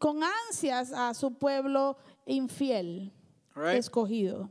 con ansias a su pueblo infiel, All right? escogido.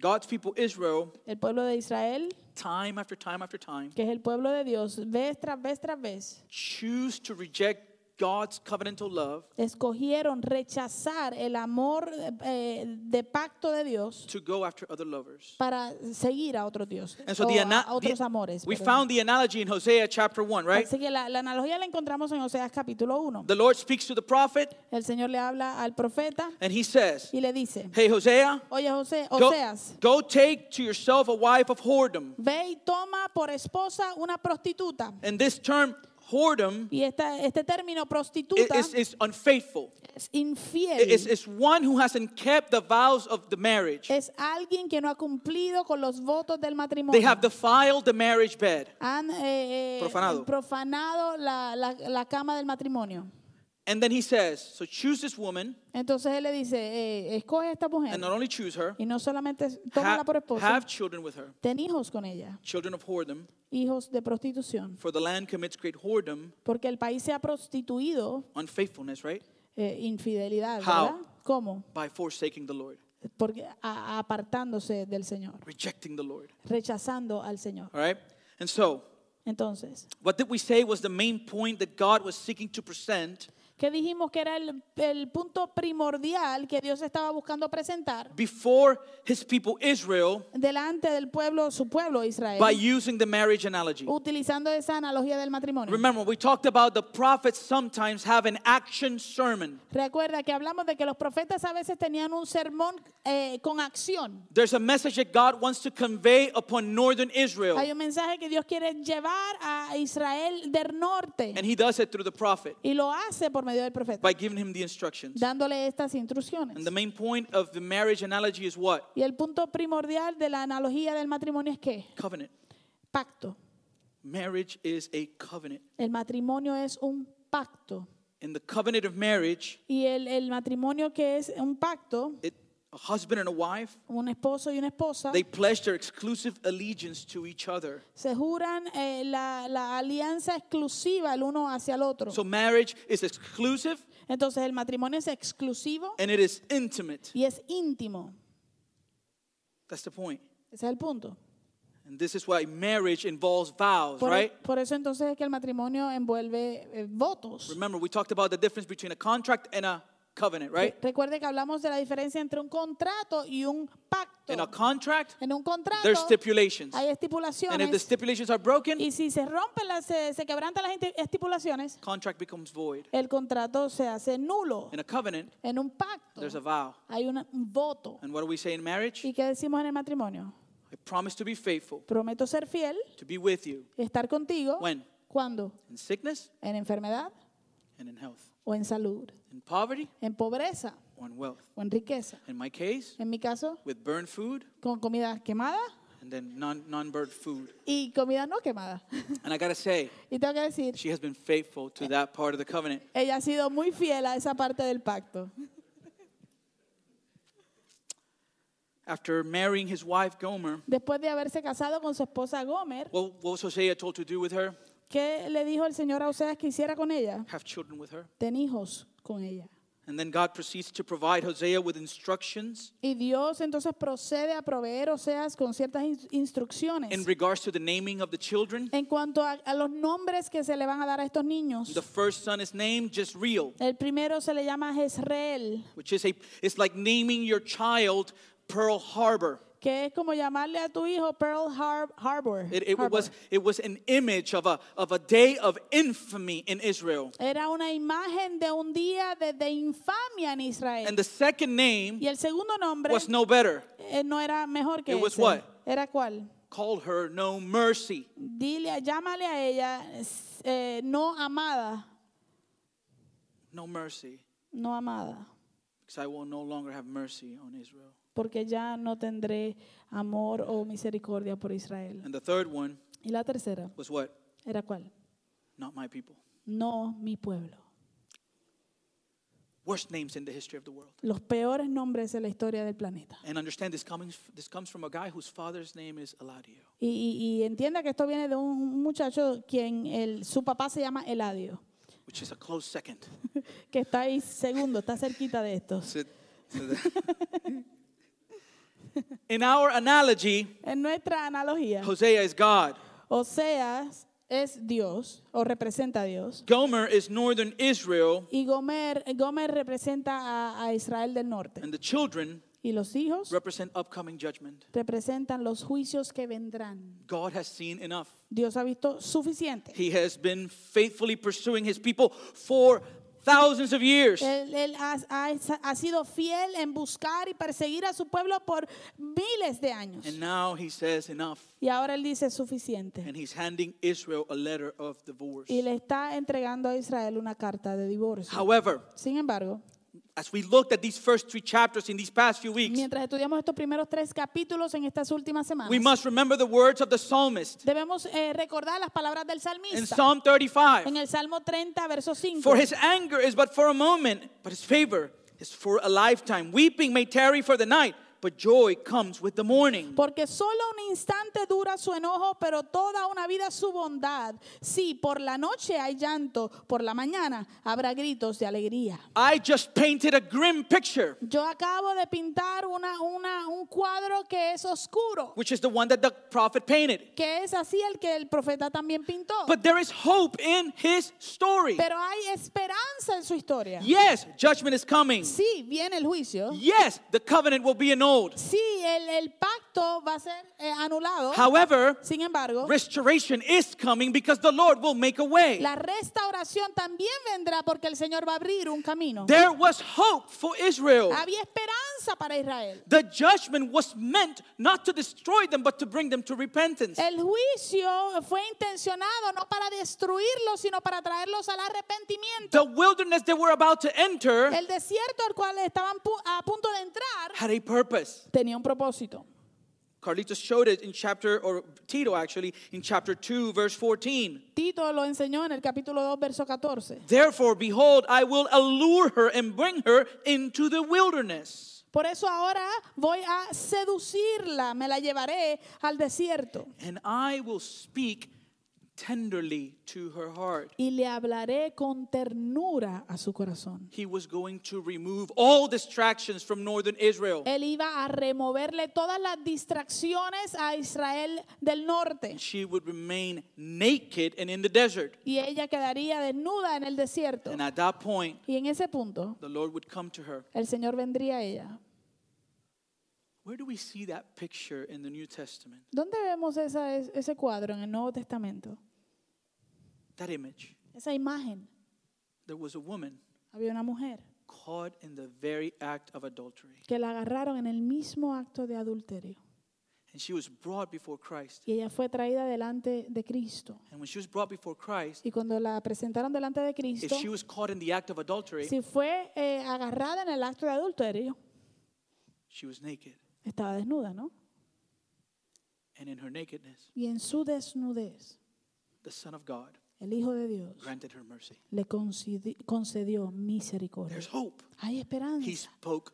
God's people, Israel, El pueblo de Israel, time after time after time, que es el pueblo de Dios, vez tras vez tras vez, choose to reject God's covenantal love escogieron rechazar el amor eh, de pacto de Dios to go after other lovers. para seguir a otros dioses And so o the, a otros the- amores. we perdón. found the analogy in Hosea chapter 1, right? Así que la, la analogía la encontramos en Oseas capítulo 1. The Lord speaks to the prophet El Señor le habla al profeta and he says, y le dice, Hey, Hosea, oye José, go, go take to yourself a wife of whoredom. ve y toma por esposa una prostituta. And this term, whoredom, Y esta, este término prostituta is, is unfaithful. es infiel. It's, it's one who hasn't kept the vows of the marriage. es alguien que no ha cumplido con los votos del matrimonio. They have defiled the marriage bed. Han eh, eh, Profanado. profanado la, la- la cama del matrimonio. And then he says, So choose this woman, Entonces él le dice, eh, escoge a esta mujer and not only choose her, y no solamente tómala por esposa, have children with her, ten hijos con ella, children of whoredom, hijos de prostitución, for the land commits great whoredom, porque el país se ha prostituido, unfaithfulness, right? eh, infidelidad, How? ¿verdad? ¿Cómo? By forsaking the Lord, Porque a- apartándose del Señor, rejecting the Lord. rechazando al Señor. All right? And so, Entonces, what did we say was the main point that God was seeking to present ¿qué dijimos que era el, el punto primordial que Dios estaba buscando presentar before his people Israel delante del pueblo, su pueblo Israel, by using the marriage analogy? utilizando esa analogía del matrimonio? Remember, we talked about the prophets sometimes have an action sermon. Recuerda que hablamos de que los profetas a veces tenían un sermón eh, con acción. There's a message that God wants to convey upon northern Israel, Hay un mensaje que Dios quiere llevar a Israel del norte and he does it through the prophet y lo hace por medio del profeta, by giving him the instructions. dándole estas instrucciones. And the main point of the marriage analogy is what? Y el punto primordial de la analogía del matrimonio es que Covenant. pacto. Marriage is a covenant. El matrimonio es un pacto. In the covenant of marriage, Y el, el matrimonio que es un pacto, it, a husband and a wife, un esposo y una esposa, they pledge their exclusive allegiance to each other. se juran eh, la, la alianza exclusiva el uno hacia el otro. So marriage is exclusive Entonces el matrimonio es exclusivo and it is intimate. y es íntimo. That's the point. Ese es el punto. And this is why marriage involves vows, Por, right? por eso entonces es que el matrimonio envuelve eh, votos. Remember, we talked about the difference between a contract and a covenant, right? Re- Recuerde que hablamos de la diferencia entre un contrato y un pacto. In a contract, En un contrato there's stipulations. hay And if the estipulaciones stipulations are broken, y si se rompen las, se, se quebrantan las esti- estipulaciones, contract becomes void. el contrato se hace nulo. In a covenant, En un pacto there's a vow. hay una- un voto. And what do we say in marriage? ¿Y qué decimos en el matrimonio? I promise to be faithful, Prometo ser fiel, to be with you estar contigo. When? ¿Cuándo? in sickness En enfermedad and in health, o en salud, in poverty en pobreza or in wealth. o en riqueza. In my case, En mi caso, with burned food con comida quemada and then non non food. y comida no quemada. And I gotta say, y tengo que decir, she has been faithful to that part of the covenant. ella ha sido muy fiel a esa parte del pacto. After marrying his wife Gomer, Después de haberse casado con su esposa Gomer, what, what was Hosea told to do with her? ¿Qué le dijo el Señor a Oseas que hiciera con ella? Have children with her. Ten hijos con ella. And then God proceeds to provide Hosea with instructions Y Dios entonces procede a proveer Oseas con ciertas in- instrucciones in regards to the naming of the children. en cuanto a, a los nombres que se le van a dar a estos niños. The first son is named Jezreel, El primero se le llama Jezreel, which is a it's like naming your child Pearl Harbor. Que es como llamarle a tu hijo Pearl Har- Harbor. It, it Harbor. was it was an image of a of a day of infamy in Israel. Era una imagen de un día de, de infamia en Israel. And the second name y el segundo nombre was no better. eh, no era mejor que It was what? ¿Era cuál? Called her no mercy. Dile, llámale a ella eh, no amada, No mercy. no amada, Because I will no longer have mercy on Israel. Porque ya no tendré amor o misericordia por Israel. And the third one Y la tercera, was what? ¿era cuál? Not my people. No mi pueblo. Worst names in the history of the world. Los peores nombres de la historia del planeta. And understand this comes this comes from a guy whose father's name is Eladio. Y, y- y entienda que esto viene de un muchacho quien el, su papá se llama Eladio. which is a close second. que está ahí segundo, está cerquita de estos. So- so that- In our analogy, En nuestra analogía, Hosea is God. Oseas es Dios o representa a Dios. Gomer is northern Israel, Y Gomer, Gomer representa a, a Israel del norte. and the children Y los hijos represent upcoming judgment. representan los juicios que vendrán. God has seen enough. Dios ha visto suficiente. He has been faithfully pursuing his people for thousands of years. Él, él ha, ha- ha sido fiel en buscar y perseguir a su pueblo por miles de años. And now he says enough. Y ahora él dice suficiente. And he's handing Israel a letter of divorce. Y le está entregando a Israel una carta de divorcio. However, Sin embargo, as we looked at these first three chapters in these past few weeks, mientras estudiamos estos primeros tres capítulos en estas últimas semanas, we must remember the words of the psalmist debemos eh, recordar las palabras del salmista. in. Psalm 35. En el Salmo 30, verso 5. For his anger is but for a moment, but his favor is for a lifetime. Weeping may tarry for the night, but joy comes with the morning. Porque solo un instante dura su enojo, pero toda una vida su bondad. Sí, por la noche hay llanto, por la mañana habrá gritos de alegría. I just painted a grim picture, Yo acabo de pintar una, una, un cuadro que es oscuro, which is the one that the prophet painted. que es así el que el profeta también pintó. But there is hope in his story. Pero hay esperanza en su historia. Yes, judgment is coming. Sí, viene el juicio. Yes, the covenant will be annulled. Sí, el, el pacto va a ser eh, anulado. However, Sin embargo, restoration is coming because the Lord will make a way. la restauración también vendrá porque el Señor va a abrir un camino. There was hope for Israel. Había esperanza para Israel. The judgment was meant not to destroy them, but to bring them to repentance. El juicio fue intencionado no para destruirlos, sino para traerlos al arrepentimiento. The wilderness they were about to enter El desierto al cual estaban a punto de entrar had a purpose. Tenía un propósito. Carlitos showed it in chapter, or Tito actually, in chapter 2, verse 14. Tito lo enseñó en el capítulo 2, verso 14. Therefore, behold, I will allure her and bring her into the wilderness. Por eso ahora voy a seducirla, me la llevaré al desierto And I will speak tenderly to her heart. y le hablaré con ternura a su corazón. He was going to remove all distractions from northern Israel. Él iba a removerle todas las distracciones a Israel del norte She would remain naked and in the desert. y ella quedaría desnuda en el desierto. And at that point, Y en ese punto, the Lord would come to her. el Señor vendría a ella. Where do we see that picture in the New Testament? ¿Dónde vemos esa- es- ese cuadro en el Nuevo Testamento? That image. Esa imagen. There was a woman Había una mujer caught in the very act of adultery. que la agarraron en el mismo acto de adulterio And she was brought before Christ. y ella fue traída delante de Cristo. And when she was brought before Christ, Y cuando la presentaron delante de if Cristo, she was caught in the act of adultery, si fue eh, agarrada en el acto de adulterio, she was naked. estaba desnuda, ¿no? And in her nakedness, Y en su desnudez, the Son of God el Hijo de Dios granted her mercy. le concedi- concedió misericordia. There's hope. Hay He esperanza. spoke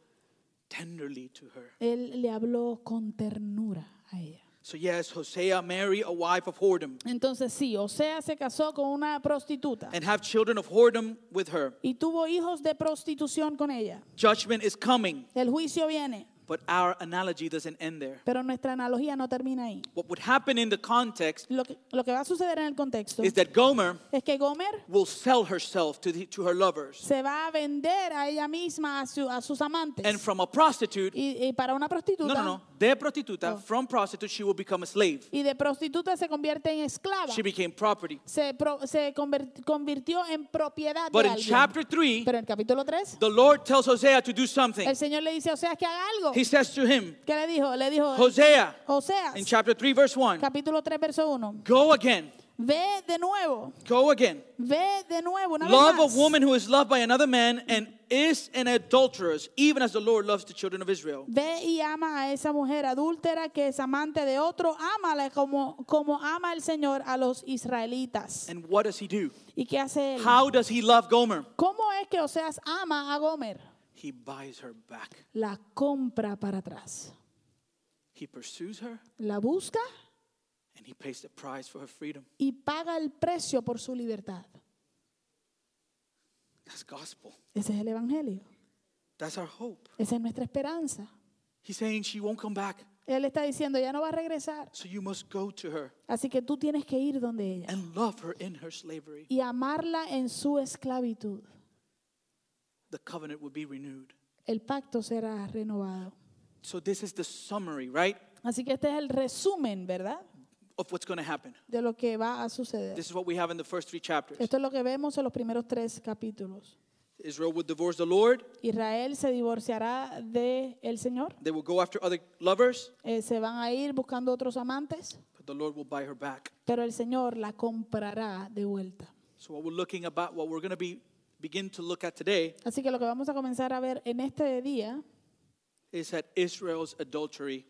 tenderly to her. Él le habló con ternura a ella. So, yes, Hosea marry a wife of whoredom Entonces sí, Osea se casó con una prostituta and have children of whoredom with her. y tuvo hijos de prostitución con ella. Judgment is coming, El juicio viene, but our analogy doesn't end there. pero nuestra analogía no termina ahí. What would happen in the context Lo que, lo que va a suceder en el contexto is that Gomer es que Gomer will sell herself to, the, to her lovers. se va a vender a ella misma, a, su- a sus amantes. And from a prostitute, y, y para una prostituta, no, no, no, de prostituta, Oh. from prostitute, she will become a slave. y de prostituta se convierte en esclava. She became property. Se, pro- se conver- convirtió en propiedad But de in alguien. chapter 3, Pero en el capítulo 3, the Lord tells Hosea to do something. el Señor le dice a Oseas que haga algo. He says to him, ¿Qué le dijo? Le dijo, Hosea, Oseas, in chapter 3, verse 1, capítulo 3, verso 1. go again, Ve de nuevo, go again. ve de nuevo, una Love a woman who is loved by another man and is an adulteress, even as the Lord loves the children of Israel. Ve y ama a esa mujer adúltera que es amante de otro, ámala como, como ama el Señor a los israelitas. And what does he do? ¿Y qué hace él? How does he love Gomer? ¿Cómo es que Oseas ama a Gomer? He buys her back. La compra para atrás. He pursues her La busca and he pays the price for her freedom. y paga el precio por su libertad. That's gospel. Ese es el Evangelio. That's our hope. Esa es nuestra esperanza. He's saying she won't come back. Él está diciendo, ya no va a regresar. So you must go to her Así que tú tienes que ir donde ella and love her in her slavery. y amarla en su esclavitud. The covenant will be renewed. El pacto será renovado. So this is the summary, right, Así que este es el resumen, ¿verdad? Of what's going to happen. De lo que va a suceder. This is what we have in the first three chapters. Esto es lo que vemos en los primeros tres capítulos. Israel would divorce the Lord. Israel se divorciará de el Señor. They will go after other lovers, Eh, se van a ir buscando otros amantes, but the Lord will buy her back. pero el Señor la comprará de vuelta. So what we're looking about, what we're going to be begin to look at today, Así que lo que vamos a comenzar a ver en este día is at Israel's adultery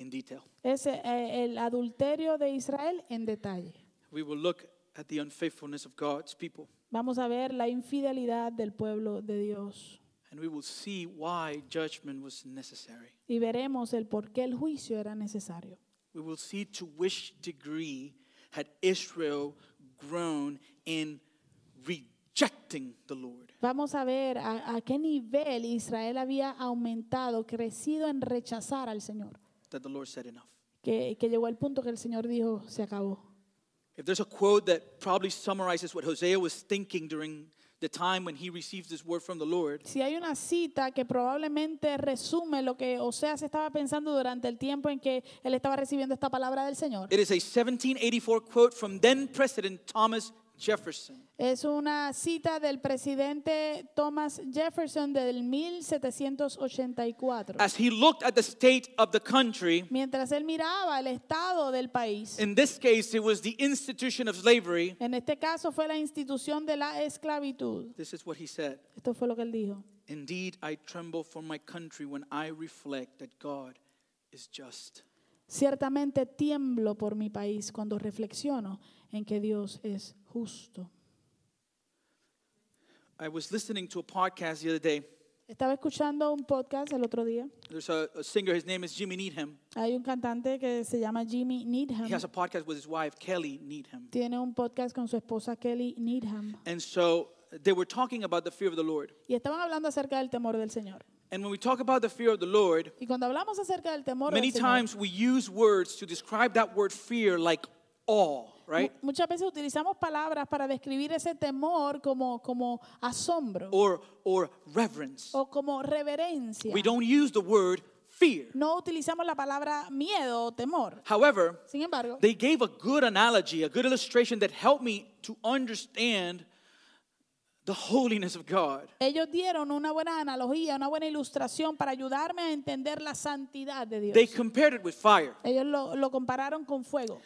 in detail. es eh, el adulterio de Israel en detalle. We will look at the unfaithfulness of God's people, Vamos a ver la infidelidad del pueblo de Dios and we will see why judgment was necessary. y veremos el por qué el juicio era necesario. We will see to which degree had Israel grown in rejecting the Lord. Vamos a ver a, a qué nivel Israel había aumentado, crecido en rechazar al Señor, That the Lord said enough. que, que llegó al punto que el Señor dijo, se acabó. If there's a quote that probably summarizes what Hosea was thinking during the time when he received this word from the Lord, Si hay una cita que probablemente resume lo que Oseas estaba pensando durante el tiempo en que él estaba recibiendo esta palabra del Señor, it is a 1784 quote from then President Thomas Jefferson. es una cita del presidente Thomas Jefferson del 1784. As he looked at the state of the country, Mientras él miraba el estado del país, in this case it was the institution of slavery, en este caso fue la institución de la esclavitud. this is what he said. Esto fue lo que él dijo. Indeed, I tremble for my country when I reflect that God is just. Ciertamente tiemblo por mi país cuando reflexiono en que Dios es justo. I was listening to a podcast the other day. Estaba escuchando un podcast el otro día. There's a, a singer, his name is Jimmy Needham. Hay un cantante que se llama Jimmy Needham. He has a podcast with his wife, Kelly Needham. Tiene un podcast con su esposa Kelly Needham. And so they were talking about the fear of the Lord. Y estaban hablando acerca del temor del Señor. And when we talk about the fear of the Lord, Y cuando hablamos acerca del temor many del Señor, times we use words to describe that word fear like awe, right? muchas veces utilizamos palabras para describir ese temor como, como asombro Or, or reverence. o como reverencia. We don't use the word fear. No utilizamos la palabra miedo o temor. However, Sin embargo, they gave a good analogy, a good illustration that helped me to understand the holiness of God. ellos dieron una buena analogía, una buena ilustración para ayudarme a entender la santidad de Dios. They compared it with fire. Ellos lo, lo compararon con fuego.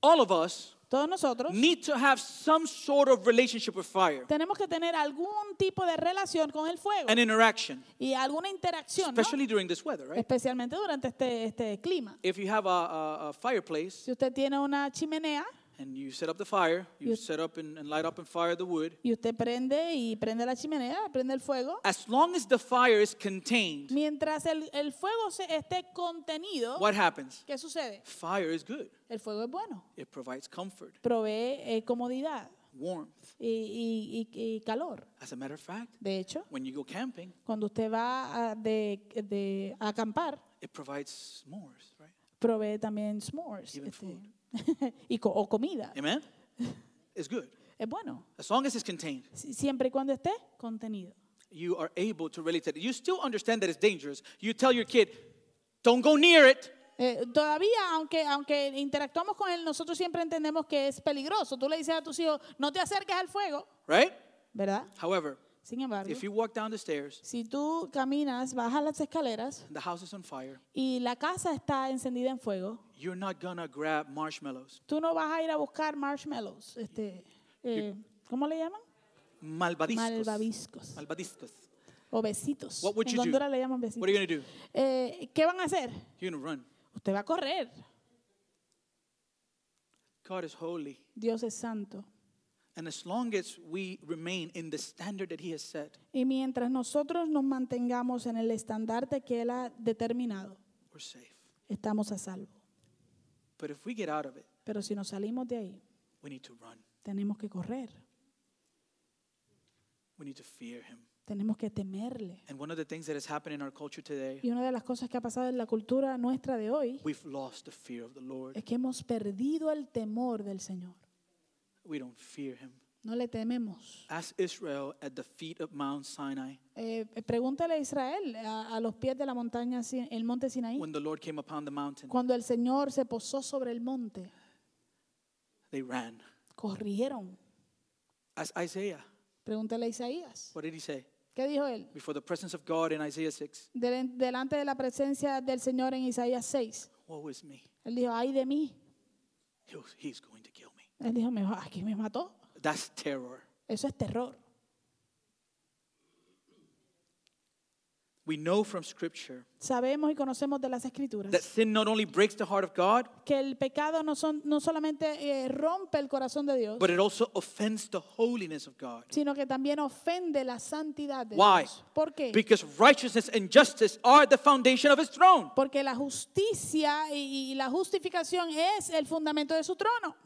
All of us Todos nosotros need to have some sort of relationship with fire, tenemos que tener algún tipo de relación con el fuego an interaction, y alguna interacción, ¿no? especially during this weather, right? especialmente durante este, este clima. If you have a, a, a fireplace Si usted tiene una chimenea and you set up the fire, you You- set up and, and light up and fire the wood, y usted prende y prende la chimenea, prende el fuego, as long as the fire is contained, mientras el, el fuego se esté contenido, what happens? ¿qué sucede? Fire is good. El fuego es bueno, It provides comfort, provee eh, comodidad warmth. y, y- y- y calor. As a matter of fact, De hecho, when you go camping, cuando usted va a, de, de- a acampar, it provides s'mores, right? provee también s'mores Even este, y co- o comida. Amen? It's good. Es bueno, As long as it's contained, si- siempre y cuando esté contenido. you are able to relate to it. You still understand that it's dangerous. You tell your kid, don't go near it. Eh, todavía, aunque, aunque interactuamos con él, nosotros siempre entendemos que es peligroso. Tú le dices a tus hijos, no te acerques al fuego, Right? ¿verdad? However, Sin embargo, if you walk down the stairs, si tú caminas, bajas las escaleras the house is on fire, y la casa está encendida en fuego, you're not gonna grab marshmallows. tú no vas a ir a buscar marshmallows. Este, eh, ¿Cómo le llaman? Malvaviscos Malvadiscos. o besitos. What would en you do? Honduras le llaman What besitos. are you gonna do? Eh, ¿Qué van a hacer? You're gonna run. Usted va a correr. God is holy. Dios es santo. And as long as we remain in the standard that He has set, Y mientras nosotros nos mantengamos en el estandarte que Él ha determinado, we're safe. estamos a salvo. But if we get out of it, Pero si nos salimos de ahí, we need to run. tenemos que correr. We need to fear him. Tenemos que temerle. And one of the things that has happened in our culture today, Y una de las cosas que ha pasado en la cultura nuestra de hoy we've lost the fear of the Lord. es que hemos perdido el temor del Señor. We don't fear him. No le tememos. Ask Israel at the feet of Mount Sinai Eh, pregúntale a Israel a, a los pies de la montaña, el monte Sinaí. when the Lord came upon the mountain. Cuando el Señor se posó sobre el monte, They ran. corrieron. Ask Isaiah. Pregúntale a Isaías. What did he say? ¿Qué dijo él? Before the presence of God in Isaiah 6. Del- delante de la presencia del Señor en Isaías 6. Woe is me. Él dijo, ay de mí. He was- He's going to kill me. Él dijo, me, aquí me mató. That's terror. Eso es terror. We know from Scripture Sabemos y conocemos de las escrituras that sin not only breaks the heart of God, que el pecado no, son, no solamente eh, rompe el corazón de Dios, but it also offends the holiness of God. sino que también ofende la santidad de Why? Dios. ¿Por qué? Because righteousness and justice are the foundation of his throne. Porque la justicia y, y la justificación es el fundamento de su trono.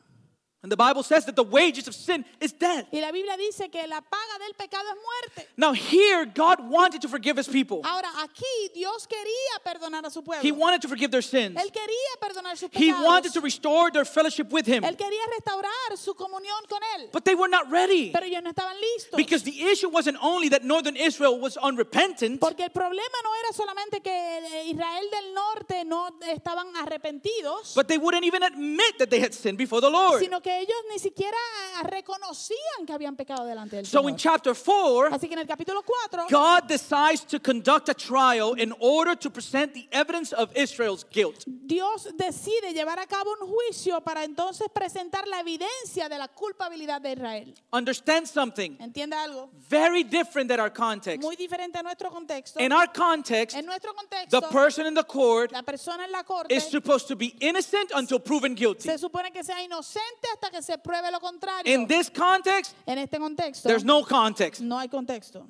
And the Bible says that the wages of sin is death. Y la Biblia dice que la paga del pecado es muerte. Now, here, God wanted to forgive his people. Ahora, aquí Dios quería perdonar a su pueblo. He wanted to forgive their sins. Él quería perdonar sus pecados. He wanted to restore their fellowship with him. Él quería restaurar su comunión con Él. But they were not ready. Pero ellos no estaban listos. Because the issue wasn't only that northern Israel was unrepentant, Porque el problema no era solamente que Israel del norte no estaban arrepentidos, but they wouldn't even admit that they had sinned before the Lord. sino que ellos ni siquiera reconocían que habían pecado delante del So in Señor. chapter 4, Así que en el capítulo 4, God decides to conduct a trial in order to present the evidence of Israel's guilt. Dios decide llevar a cabo un juicio para entonces presentar la evidencia de la culpabilidad de Israel. Understand something ¿Entiende algo? very different than our context. Muy diferente a nuestro contexto. In our context, En nuestro contexto, the person in the court la persona en la corte is supposed to be innocent until proven guilty. se supone que sea inocente hasta que se pruebe lo contrario. In this context, en este contexto, there's no context. no hay contexto.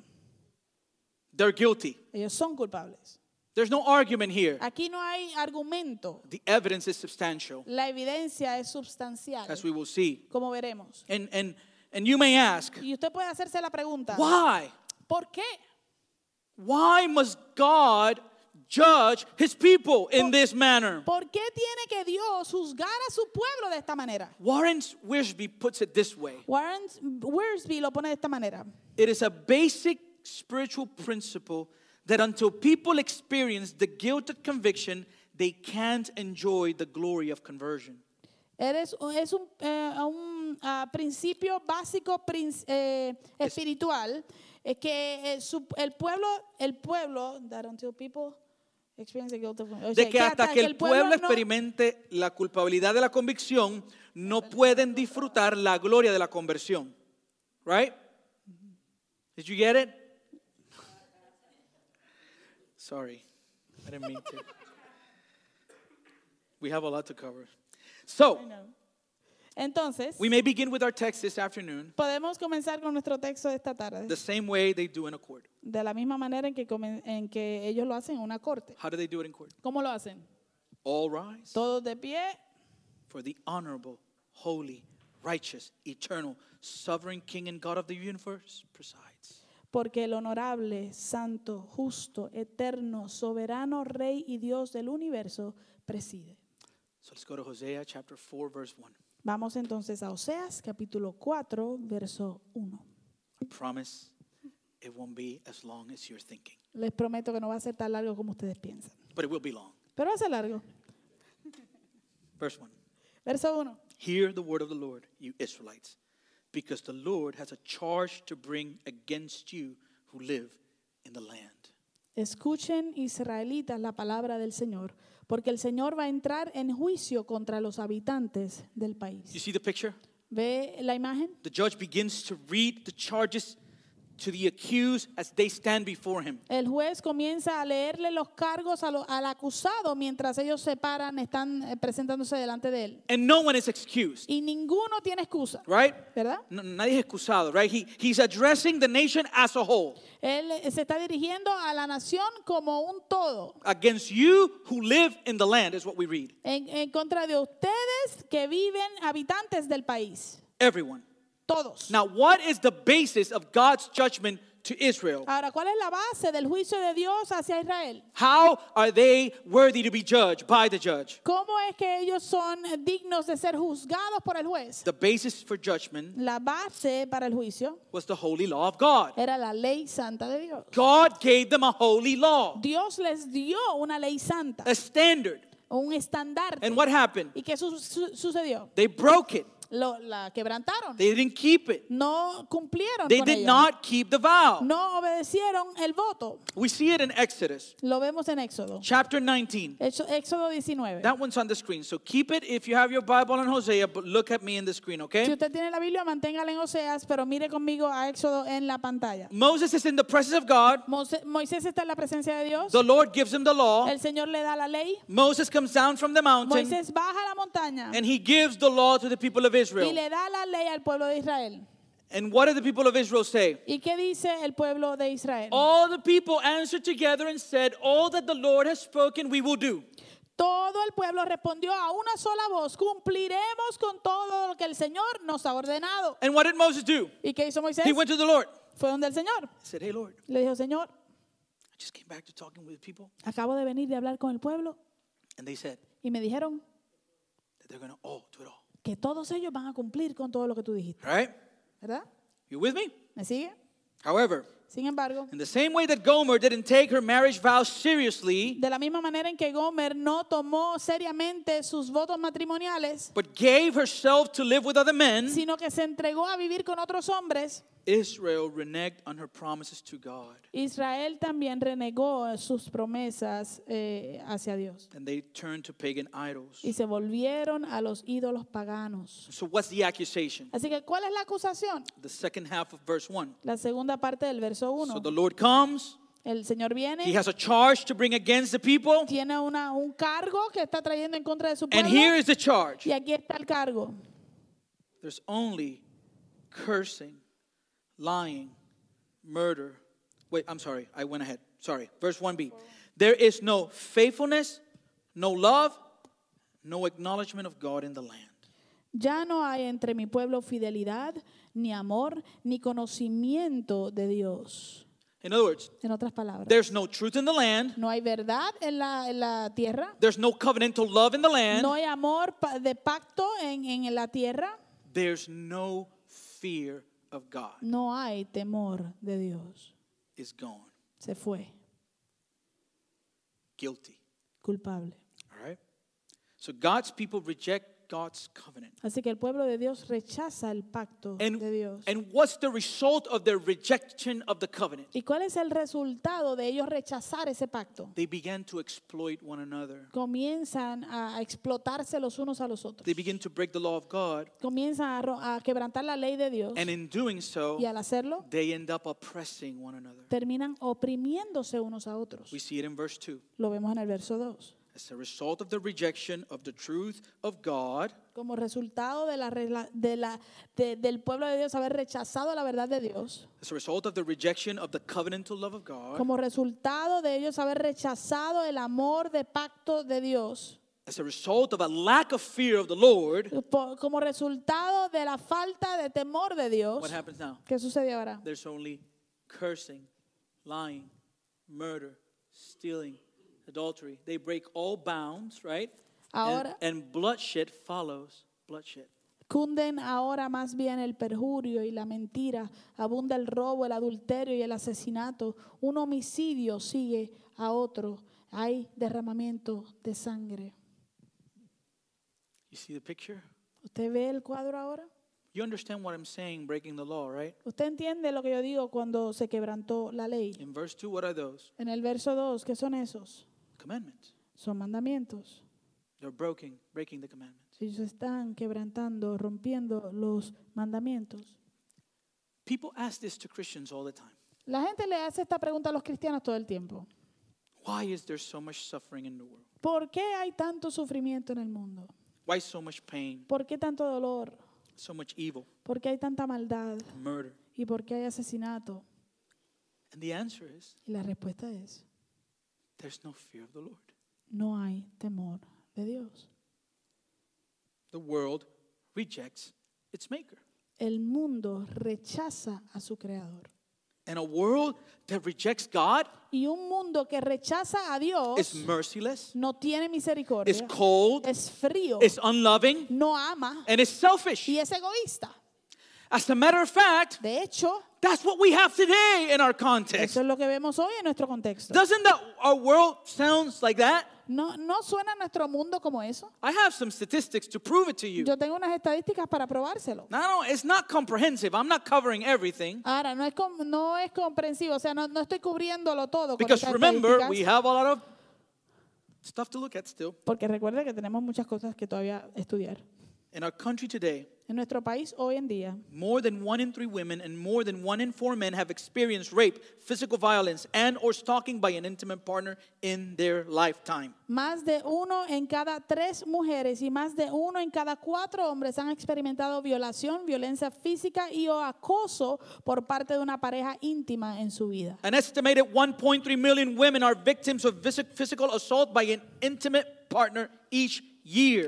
They're guilty. Ellos son culpables. There's no argument here. Aquí no hay argumento. The evidence is substantial, La evidencia es substancial, as we will see. como veremos. And, and, and you may ask, Y usted puede hacerse la pregunta, why? ¿por qué? Why must God judge his people in this manner? ¿Por qué tiene que Dios juzgar a su pueblo de esta manera? Warren Wiersbe puts it this way Warren Wiersbe lo pone de esta manera. It is a basic spiritual principle that until people experience the guilt of conviction, they can't enjoy the glory of conversion. Eres, es un, eh, un, ah, principio básico prin- eh, espiritual eh, que su- el pueblo, el pueblo, that until people De que hasta que el pueblo experimente la culpabilidad de la convicción, no pueden disfrutar la gloria de la conversión. Right? Did you get it? Sorry, I didn't mean to. We have a lot to cover. So, Entonces, we may begin with our text this afternoon podemos comenzar con nuestro texto de esta tarde, the same way they do in a court. de la misma manera en que, comen- en que ellos lo hacen en una corte. How do they do it in court? ¿Cómo lo hacen? All rise Todos de pie, for the honorable, holy, righteous, eternal, sovereign King and God of the universe presides. porque el honorable, santo, justo, eterno, soberano, rey y Dios del universo preside. So let's go to Hosea chapter 4, verse 1. Vamos entonces a Oseas capítulo 4, verso 1. I promise it won't be as long as you're thinking, Les prometo que no va a ser tan largo como ustedes piensan. but it will be long. Pero va a ser largo. Verse 1. Verso 1. Hear the word of the Lord, you Israelites, because the Lord has a charge to bring against you who live in the land. Escuchen israelitas la palabra del Señor, porque el Señor va a entrar en juicio contra los habitantes del You país. see the picture? ¿Ve la imagen? The judge begins to read the charges to the accused as they stand before him. El juez comienza a leerle los cargos a lo- al acusado mientras ellos se paran, están eh, presentándose delante de él. And no one is excused, Y ninguno tiene excusa, right? ¿verdad? No- nadie es excusado, right? He, he's addressing the nation as a whole Él eh, se está dirigiendo a la nación como un todo, against you who live in the land, is what we read. en, en contra de ustedes que viven habitantes del país. Everyone. Todos. Now, what is the basis of God's judgment to Israel? Ahora, ¿cuál es la base del juicio de Dios hacia Israel? How are they worthy to be judged by the judge? ¿Cómo es que ellos son dignos de ser juzgados por el juez? The basis for judgment La base para el juicio was the holy law of God. era la ley santa de Dios. God gave them a holy law, Dios les dio una ley santa, a standard. un estandarte. And what happened? ¿Y qué su- su- sucedió? They broke it. Lo, la quebrantaron. They didn't keep it. no cumplieron They con did ella. not keep the vow. No obedecieron el voto. We see it in Exodus Lo vemos en Éxodo. chapter 19. Éxo- Éxodo 19. That one's on the screen. So keep it if you have your Bible on Hosea, but look at me in the screen, Si okay? usted tiene la Biblia, manténgala en Oseas, pero mire conmigo a Éxodo en la pantalla. Moses is in the presence of God. Mose- Moisés está en la presencia de Dios. The Lord gives him the law. El Señor le da la ley. Moses comes down from the mountain Moisés baja a la montaña and he gives the law to the people of y Israel. le da la ley al pueblo de Israel. And what did the people of Israel say? ¿Y qué dice el pueblo de Israel? All the people answered together and said, All that the Lord has spoken, we will do. Todo el pueblo respondió a una sola voz, cumpliremos con todo lo que el Señor nos ha ordenado. And what did Moses do? ¿Y qué hizo Moisés? He went to the Lord. Fue donde el Señor. He said, Hey, Lord, Le dijo, Señor, I just came back to talking with people. acabo de venir de hablar con el pueblo And they said y me dijeron that they're going to all do it all. Que todos ellos van a cumplir con todo lo que tú dijiste. Right? ¿Verdad? You with me? ¿Me sigue? However, Sin embargo, in the same way that Gomer didn't take her marriage vow seriously, de la misma manera en que Gomer no tomó seriamente sus votos matrimoniales, but gave herself to live with other men, sino que se entregó a vivir con otros hombres, Israel reneged on her promises to God. Israel también renegó sus promesas eh, hacia Dios And they turned to pagan idols. y se volvieron a los ídolos paganos. So, what's the accusation? Así que, ¿cuál es la acusación? The second half of verse 1. La segunda parte del verso 1. So, the Lord comes, El Señor viene. He has a charge to bring against the people, tiene una, un cargo que está trayendo en contra de su and here is the charge Y aquí está el cargo. there's only cursing, lying, murder. Wait, I'm sorry, I went ahead. Sorry. Verse 1b. There is no faithfulness, no love, no acknowledgement of God in the land. Ya no hay entre mi pueblo fidelidad, ni amor, ni conocimiento de Dios. In other words, En otras palabras, there's no truth in the land, no hay verdad en la, en la tierra, there's no covenantal love in the land, no hay amor de pacto en, en la tierra, there's no fear of God. no hay temor de Dios. Is gone. Se fue, Guilty. culpable. All right? So God's people reject God's covenant. Así que el pueblo de Dios rechaza el pacto And, de Dios. and what's the result of their rejection of the covenant? ¿Y cuál es el resultado de ellos rechazar ese pacto? They began to exploit one another. Comienzan a explotarse los unos a los otros. They begin to break the law of God. Comienzan a, quebrantar la ley de Dios. And in doing so, Y al hacerlo, they end up oppressing one another. terminan oprimiéndose unos a otros. We see it in verse 2. Lo vemos en el verso 2. As a result of the rejection of the truth of God, Como resultado de la, de la- de- del pueblo de Dios haber rechazado la verdad de Dios, as a result of the rejection of the covenantal love of God, como resultado de ellos haber rechazado el amor de pacto de Dios, as a result of a lack of fear of the Lord, po- como resultado de la falta de temor de Dios, what happens now? ¿qué sucede ahora? There's only cursing, lying, murder, stealing, adultery. They break all bounds, right? And, Ahora- and bloodshed follows bloodshed. Cunden ahora más bien el perjurio y la mentira, abunda el robo, el adulterio y el asesinato. Un homicidio sigue a otro. Hay derramamiento de sangre. You see the picture? ¿Usted ve el cuadro ahora? You understand what I'm saying, breaking the law, right? ¿Usted entiende lo que yo digo cuando se quebrantó la ley? In verse 2, what are those? En el verso 2, ¿qué son esos? Commandments. Son mandamientos. They're breaking, breaking the commandments. Ellos están quebrantando, rompiendo los mandamientos. People ask this to Christians all the time. La gente le hace esta pregunta a los cristianos todo el tiempo. Why is there so much suffering in the world? ¿Por qué hay tanto sufrimiento en el mundo? Why so much pain, ¿Por qué tanto dolor? so much evil, ¿Por qué hay tanta maldad? murder? ¿Y por qué hay asesinato? And the answer is Y la respuesta es, there's no fear of the Lord. no hay temor de Dios. The world rejects its maker. el mundo rechaza a su creador. And a world that rejects God Y un mundo que rechaza a Dios is merciless, no tiene is misericordia, cold, es frío, is unloving, no ama and is selfish. y es egoísta. As a matter of fact, De hecho, that's what we have today in our context. eso es lo que vemos hoy en nuestro contexto. Doesn't that our world sounds like that? ¿No, ¿No suena nuestro mundo como eso? I have some statistics to prove it to you. Yo tengo unas estadísticas para probárselo. No, no, it's not comprehensive. I'm not covering everything. Ahora, no es, com- no es comprensivo, o sea, no, no estoy cubriéndolo todo. Con Because estas remember, estadísticas, we have a lot of stuff to look at still. Porque recuerde que tenemos muchas cosas que todavía estudiar. In our country today, En nuestro país hoy en día, more than one in three women and more than one in four men have experienced rape, physical violence, and or stalking by an intimate partner in their lifetime. más de uno en cada tres mujeres y más de uno en cada cuatro hombres han experimentado violación, violencia física y o acoso por parte de una pareja íntima en su vida. An estimated 1.3 million women are victims of physical assault by an intimate partner each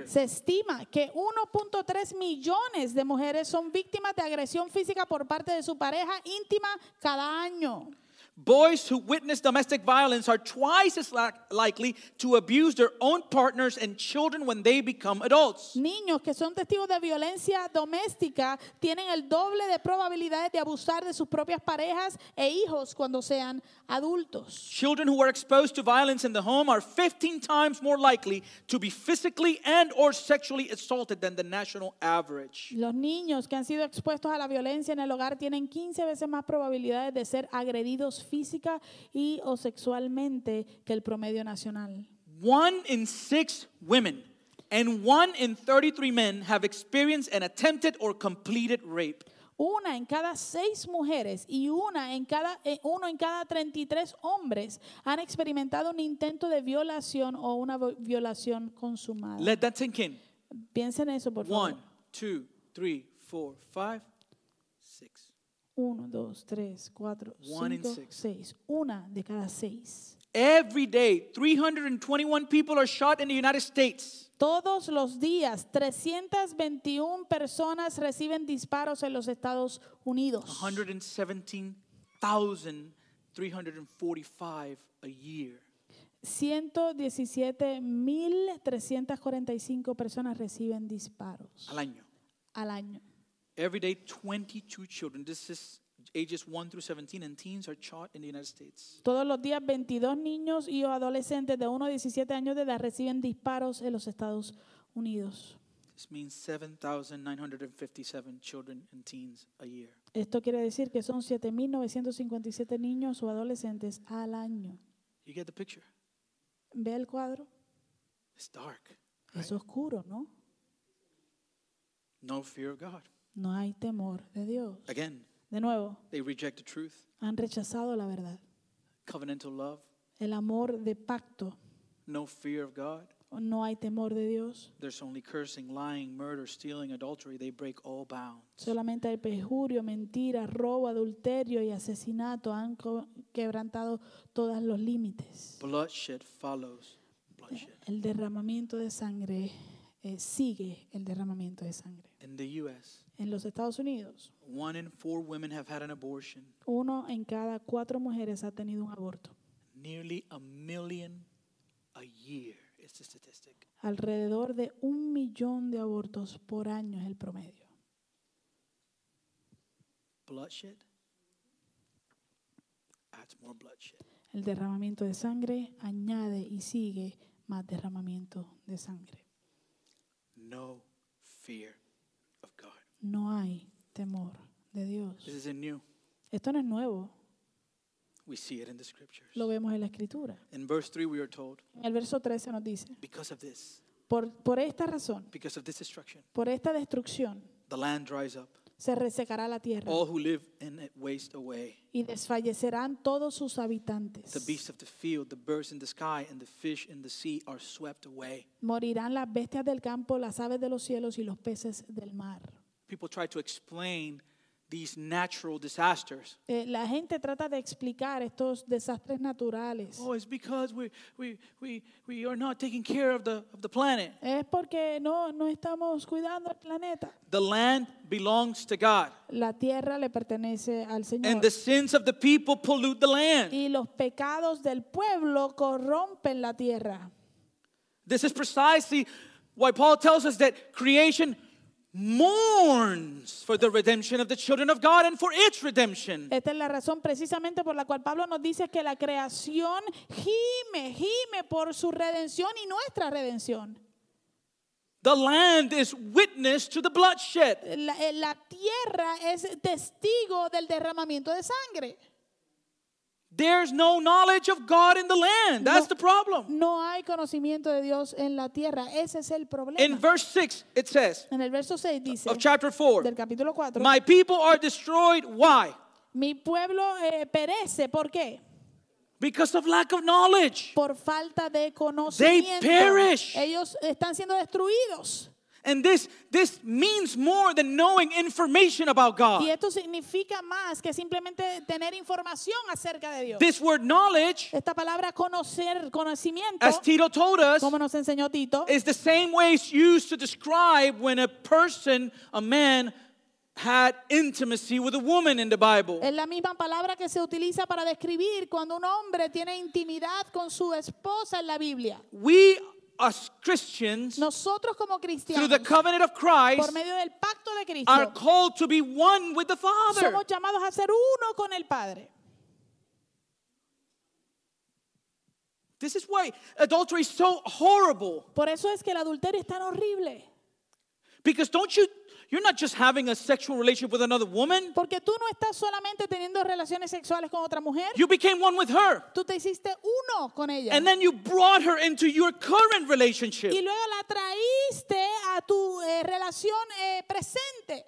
Se estima que 1.3 millones de mujeres son víctimas de agresión física por parte de su pareja íntima cada año. Boys who witness domestic violence are twice as li- likely to abuse their own partners and children when they become adults. Niños que son testigos de violencia doméstica tienen el doble de probabilidades de abusar de sus propias parejas e hijos cuando sean adultos. Children who are exposed to violence in the home are 15 times more likely to be physically and or sexually assaulted than the national average. Los niños que han sido expuestos a la violencia en el hogar tienen 15 veces más probabilidades de ser agredidos física y o sexualmente que el promedio nacional. One in 6 women and one in 33 men have experienced an attempted or completed rape. Una en cada seis mujeres y una en cada, eh, uno en cada 33 hombres han experimentado un intento de violación o una violación consumada. Let that sink in. Piensen eso, por favor. One, two, three, four, five, six. Uno, dos, tres, cuatro, One in cinco, six. seis. Una de cada seis. Every day, 321 people are shot in the United States. Todos los días, 321 personas reciben disparos en los Estados Unidos. 117,345 a year. 117.345 personas reciben disparos Al año. al año. Every day, 22 children, this is ages 1 through 17, and teens are shot in the United States. Todos los días 22 niños y o adolescentes de 1 a 17 años de edad reciben disparos en los Estados Unidos. This means 7,957 children and teens a year. Esto quiere decir que son 7.957 niños o adolescentes al año. You get the picture? ¿Ve el cuadro? It's dark. Es oscuro, ¿no? No fear of God. No hay temor de Dios. Again, De nuevo, they reject the truth, han rechazado la verdad. covenantal love, El amor de pacto. no fear of God. No hay temor de Dios. There's only cursing, lying, murder, stealing, adultery. They break all bounds. Solamente hay perjurio, mentira, robo, adulterio y asesinato. Han quebrantado todos los límites. Bloodshed follows bloodshed. El derramamiento de sangre eh, sigue el derramamiento de sangre. In the U.S., En los Estados Unidos, one in four women have had an abortion. uno en cada cuatro mujeres ha tenido un aborto. Nearly a million a year is the statistic. Alrededor de un millón de abortos por año es el promedio. Bloodshed adds more bloodshed. El derramamiento de sangre añade y sigue más derramamiento de sangre. No fear. No hay temor de Dios. This isn't new. Esto no es nuevo, We see it in the scriptures. lo vemos en la escritura. In verse 3, we are told, En el verso 13 nos dice, because of this, por, por esta razón, because of this destruction, por esta destrucción, the land dries up. se resecará la tierra All who live in it waste away. y desfallecerán todos sus The habitantes. beasts of the field, the birds in the sky, and the fish in the sea are swept away. Morirán las bestias del campo, las aves de los cielos y los peces del mar. People try to explain these natural disasters. Eh, la gente trata de explicar estos desastres naturales. Oh, it's because we, we, we, we are not taking care of the, of the planet. Es porque no, no estamos cuidando el planeta. The land belongs to God, La tierra le pertenece al Señor. and the sins of the people pollute the land. y los pecados del pueblo corrompen la tierra. This is precisely why Paul tells us that creation mourns for the redemption of the children of God and for its redemption. Esta es la razón precisamente por la cual Pablo nos dice que la creación gime, gime por su redención y nuestra redención. The land is witness to the bloodshed. La, eh, la tierra es testigo del derramamiento de sangre. There's no knowledge of God in the land. That's No. the problem. No hay conocimiento de Dios en la tierra. Ese es el In problema. verse 6, it says, En el verso 6 dice of chapter 4, del capítulo 4, My people are destroyed. Why? mi pueblo eh, perece. ¿Por qué? Because of lack of knowledge. Por falta de conocimiento. perish. Ellos están siendo destruidos. And this, this means more than knowing information about God. Y esto significa más que simplemente tener información acerca de Dios. This word knowledge, Esta palabra conocer, conocimiento, as Tito told us, como nos enseñó Tito, is the same way it's used to describe when a person, a man, had intimacy with a woman in the Bible. es la misma palabra que se utiliza para describir cuando un hombre tiene intimidad con su esposa en la Biblia. We, as Christians, Nosotros como through the covenant of Christ, por medio del pacto de Cristo, are called to be one with the Father. somos llamados a ser uno con el Padre. This is why adultery is so horrible. Por eso es que el adulterio es tan horrible. Because don't you, you're not just having a sexual relationship with another woman, Porque tú no estás solamente teniendo relaciones sexuales con otra mujer, you became one with her. tú te hiciste uno con ella. And then you brought her into your current relationship. y luego la traíste a tu eh, relación eh, presente.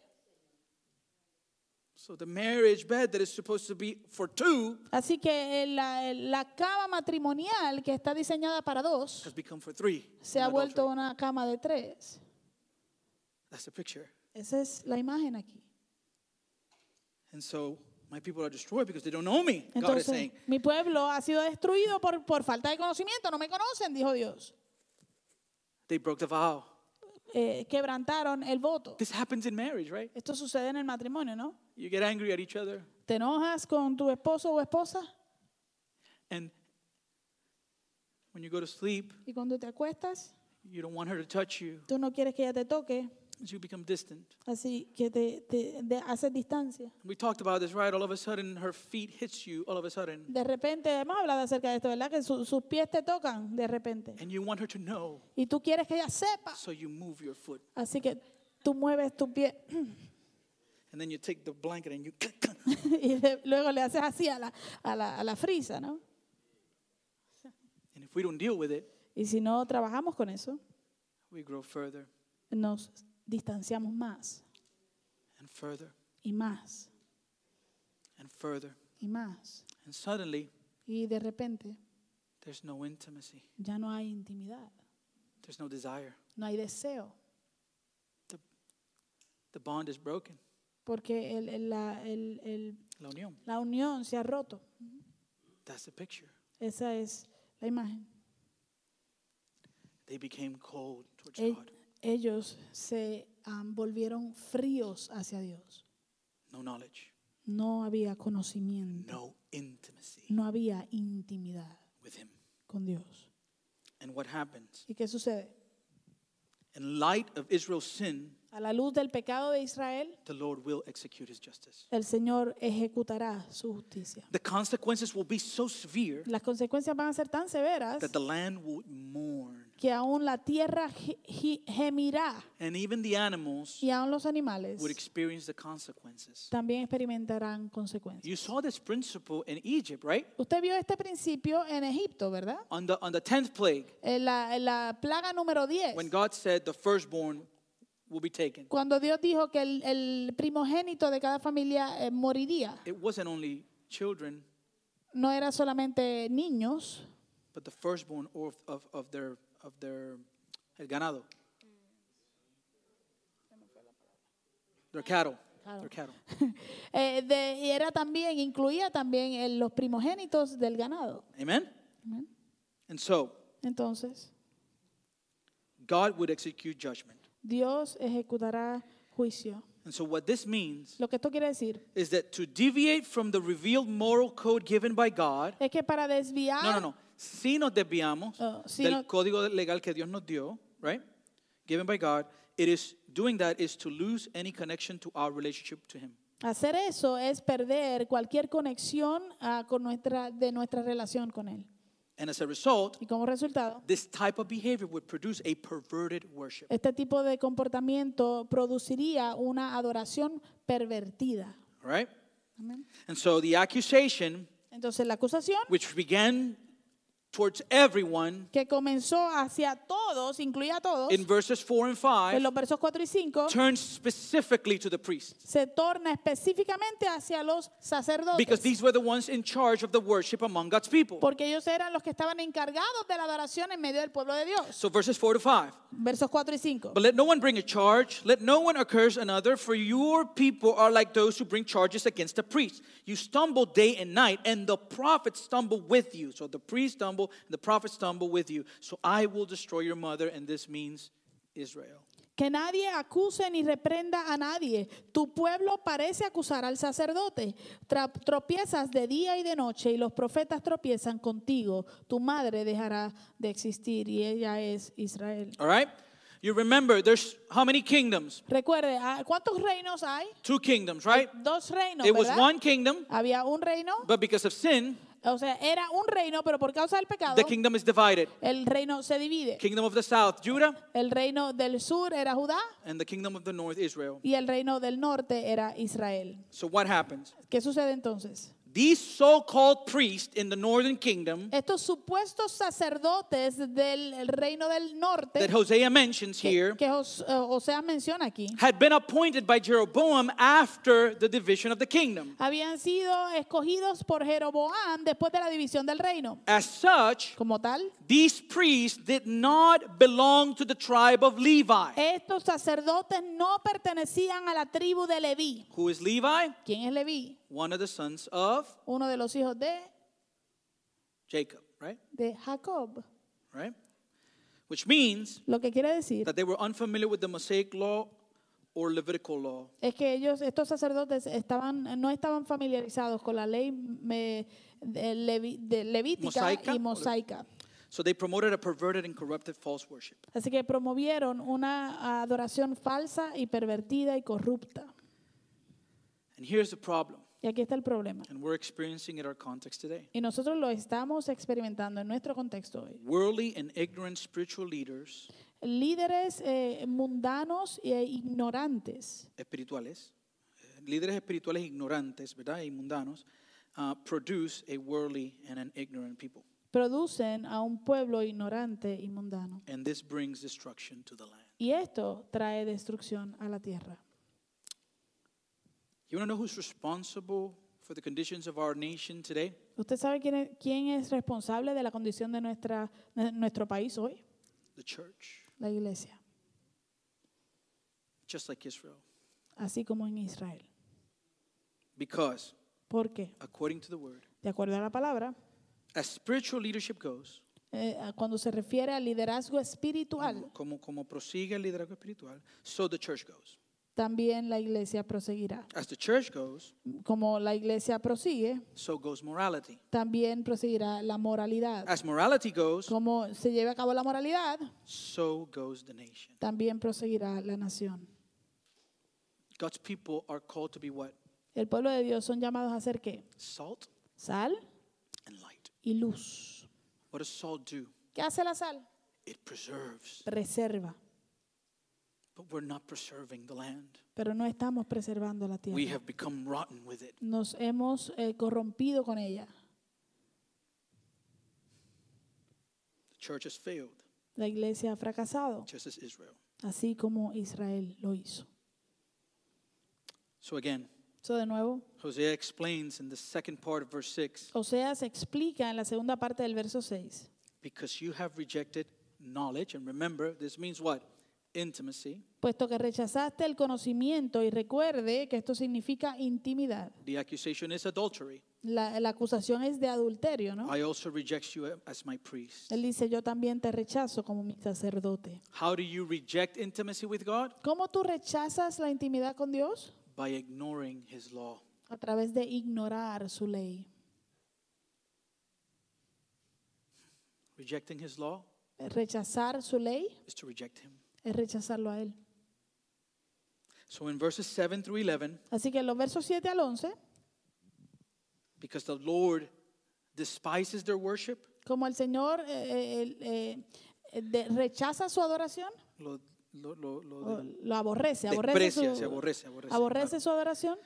So the marriage bed that is supposed to be for two Así que eh, la, la cama matrimonial que está diseñada para dos has become for three. se ha vuelto una cama de tres. That's the picture. Esa es la imagen aquí. And so my people are destroyed because they don't know me. God is Entonces, saying. mi pueblo ha sido destruido por, por falta de conocimiento. No me conocen, dijo Dios. They broke the vow. Eh, quebrantaron el voto. This happens in marriage, right? Esto sucede en el matrimonio, ¿no? You get angry at each other, Te enojas con tu esposo o esposa and when you go to sleep, y cuando te acuestas, you don't want her to touch you, tú no quieres que ella te toque, you become distant. así que te, te- de- haces distancia. We talked about this, right? All of a sudden, her feet hits you. All of a sudden, De repente, hemos hablado acerca de esto, ¿verdad? Que su- sus pies te tocan de repente. and you want her to know, Y tú quieres que ella sepa. so you move your foot, Así que tú mueves tu pie and then you take the blanket and you. y de- luego le haces así a la, a, la, a la frisa, ¿no? And if we don't deal with it, Y si no trabajamos con eso, we grow further nos distanciamos más and further y más and further, y más. and suddenly Y de repente there's no intimacy, ya no hay intimidad, there's no desire. no hay deseo, The, the bond is broken. porque el- el- la, el- La unión. la unión se ha roto. That's the picture. Esa es la imagen. They became cold towards El- God. Ellos se um, volvieron fríos hacia Dios. No knowledge, No había conocimiento, no intimacy no había intimidad with Him. con Dios. And what happens? ¿Y qué sucede? In light of Israel's sin, A la luz del pecado de Israel, the Lord will execute His justice. el Señor ejecutará su justicia. The consequences will be so severe Las consecuencias van a ser tan severas that the land will mourn. Que aún la tierra ge- ge- gemirá And even the animals y aún los animales would experience the consequences. también experimentarán consecuencias. You saw this principle in Egypt, right? Usted vio este principio en Egipto, ¿verdad? On the, on the 10th plague, En la, en la plaga número 10. when God said the firstborn will be taken. Cuando Dios dijo que el, el primogénito de cada familia eh, moriría, It wasn't only children, no era solamente niños, but the firstborn of, of, of their, of their el ganado. Their cattle. They're cattle. Eh, de- y era también, incluía también eh, los primogénitos del ganado. Amen? And so, Entonces, God would execute judgment. Dios ejecutará juicio. And so, what this means Lo que esto quiere decir is that to deviate from the revealed moral code given by God, es que para desviar, no, no, no, si nos desviamos Oh, si del no- código legal que Dios nos dio, right? Given by God, it is doing that is to lose any connection to our relationship to Him. hacer eso es perder cualquier conexión ah, con nuestra, de nuestra relación con Él. And as a result, Y como resultado, this type of behavior would produce a perverted worship. este tipo de comportamiento produciría una adoración pervertida. All right? Amén. And so the accusation, Entonces la acusación which began towards everyone que comenzó hacia todos, incluía a todos, in verses 4 and 5, en 5, los versos 4 y 5, turns specifically to the priests. se torna específicamente hacia los sacerdotes. Because these were the ones in charge of the worship among God's people. Porque ellos eran los que estaban encargados de la adoración en medio del pueblo de Dios. So verses 4 to 5. Versos 4 y 5. But let no one bring a charge, let no one accuse another, for your people are like those who bring charges against the priest. You stumble day and night, and the prophets stumble with you. So the priests stumble, and the prophets stumble with you. So I will destroy your mother, and this means Israel. Que nadie acuse ni reprenda a nadie. Tu pueblo parece acusar al sacerdote. Tra- tropiezas de día y de noche y los profetas tropiezan contigo. Tu madre dejará de existir y ella es Israel. All right? You remember, there's how many kingdoms? Recuerde, ah, ¿cuántos reinos hay? Two kingdoms, right? Dos reinos, It was ¿verdad? one kingdom, Había un reino, but because of sin, o sea, era un reino, pero por causa del pecado, the kingdom is divided. el reino se divide. Kingdom of the south, Judah, El reino del sur era Judá and the kingdom of the north, Israel. y el reino del norte era Israel. So what happens? ¿Qué sucede entonces? These so-called priests in the northern kingdom Estos supuestos sacerdotes del reino del norte that Hosea mentions que, here que eh, menciona aquí, had been appointed by Jeroboam after the division of the kingdom. habían sido escogidos por Jeroboam después de la división del reino. As such, Como tal, these priests did not belong to the tribe of Levi. estos sacerdotes no pertenecían a la tribu de Leví. Who is Levi? ¿Quién es Leví? One of the sons of Uno de los hijos de, Jacob, right? de Jacob. Right? Which means Lo que quiere decir that they were unfamiliar with the Mosaic law or Levitical law. es que ellos, estos sacerdotes, estaban, no estaban familiarizados con la ley me- de Levi- de levítica Mosaica. y mosaica. So they promoted a perverted and corrupted false worship. Así que promovieron una adoración falsa y pervertida y corrupta. And here's the problem, Y aquí está el problema. and we're experiencing it our context today. Y nosotros lo estamos experimentando en nuestro contexto hoy. Worldly and ignorant spiritual leaders, Líderes eh, mundanos e ignorantes, espirituales, eh, líderes espirituales ignorantes, ¿verdad? Y mundanos, uh, produce a worldly and an ignorant people. producen a un pueblo ignorante y mundano. And this brings destruction to the land. Y esto trae destrucción a la tierra. You want to know who's responsible for the conditions of our nation today? ¿Usted sabe quién es, quién es responsable de la condición de, nuestra, de nuestro país hoy? The church, La iglesia, just like Israel. así como en Israel. Because, ¿Por qué? according to the word, De acuerdo a la palabra, as spiritual leadership goes, eh, cuando se refiere al liderazgo espiritual, como, como prosigue el liderazgo espiritual, so the church goes. También la iglesia proseguirá. As the church goes, Como la iglesia prosigue, so goes morality. también proseguirá la moralidad. As morality goes, Como se lleve a cabo la moralidad, so goes the nation. también proseguirá la nación. God's people are called to be what? El pueblo de Dios son llamados a ser qué? Salt Sal and light. y luz. What does salt do? ¿Qué hace la sal? It preserves. Preserva. But we're not preserving the land. Pero no estamos preservando la tierra. We have become rotten with it. Nos hemos eh, corrompido con ella. The church has failed, La iglesia ha fracasado, just as Israel. así como Israel lo hizo. So again, Eso de nuevo, Hosea explains in the second part of verse 6 Oseas explica en la segunda parte del verso 6. because you have rejected knowledge, and remember, this means what? Intimacy, puesto que rechazaste el conocimiento y recuerde que esto significa intimidad. the accusation is adultery. La, la acusación es de adulterio, ¿no? I also reject you as my priest. Él dice, yo también te rechazo como mi sacerdote. How do you reject intimacy with God? ¿Cómo tú rechazas la intimidad con Dios? By ignoring his law. A través de ignorar su ley. Rejecting his law Rechazar su ley is to reject him. Es rechazarlo a Él. So in verses 7 through 11, Así que en los versos 7 al 11, because the Lord despises their worship, como el Señor eh, eh, eh, de- rechaza su adoración, lo, lo, lo, lo o de- lo aborrece, aborrece su, desprecia, se aborrece, aborrece. aborrece su adoración,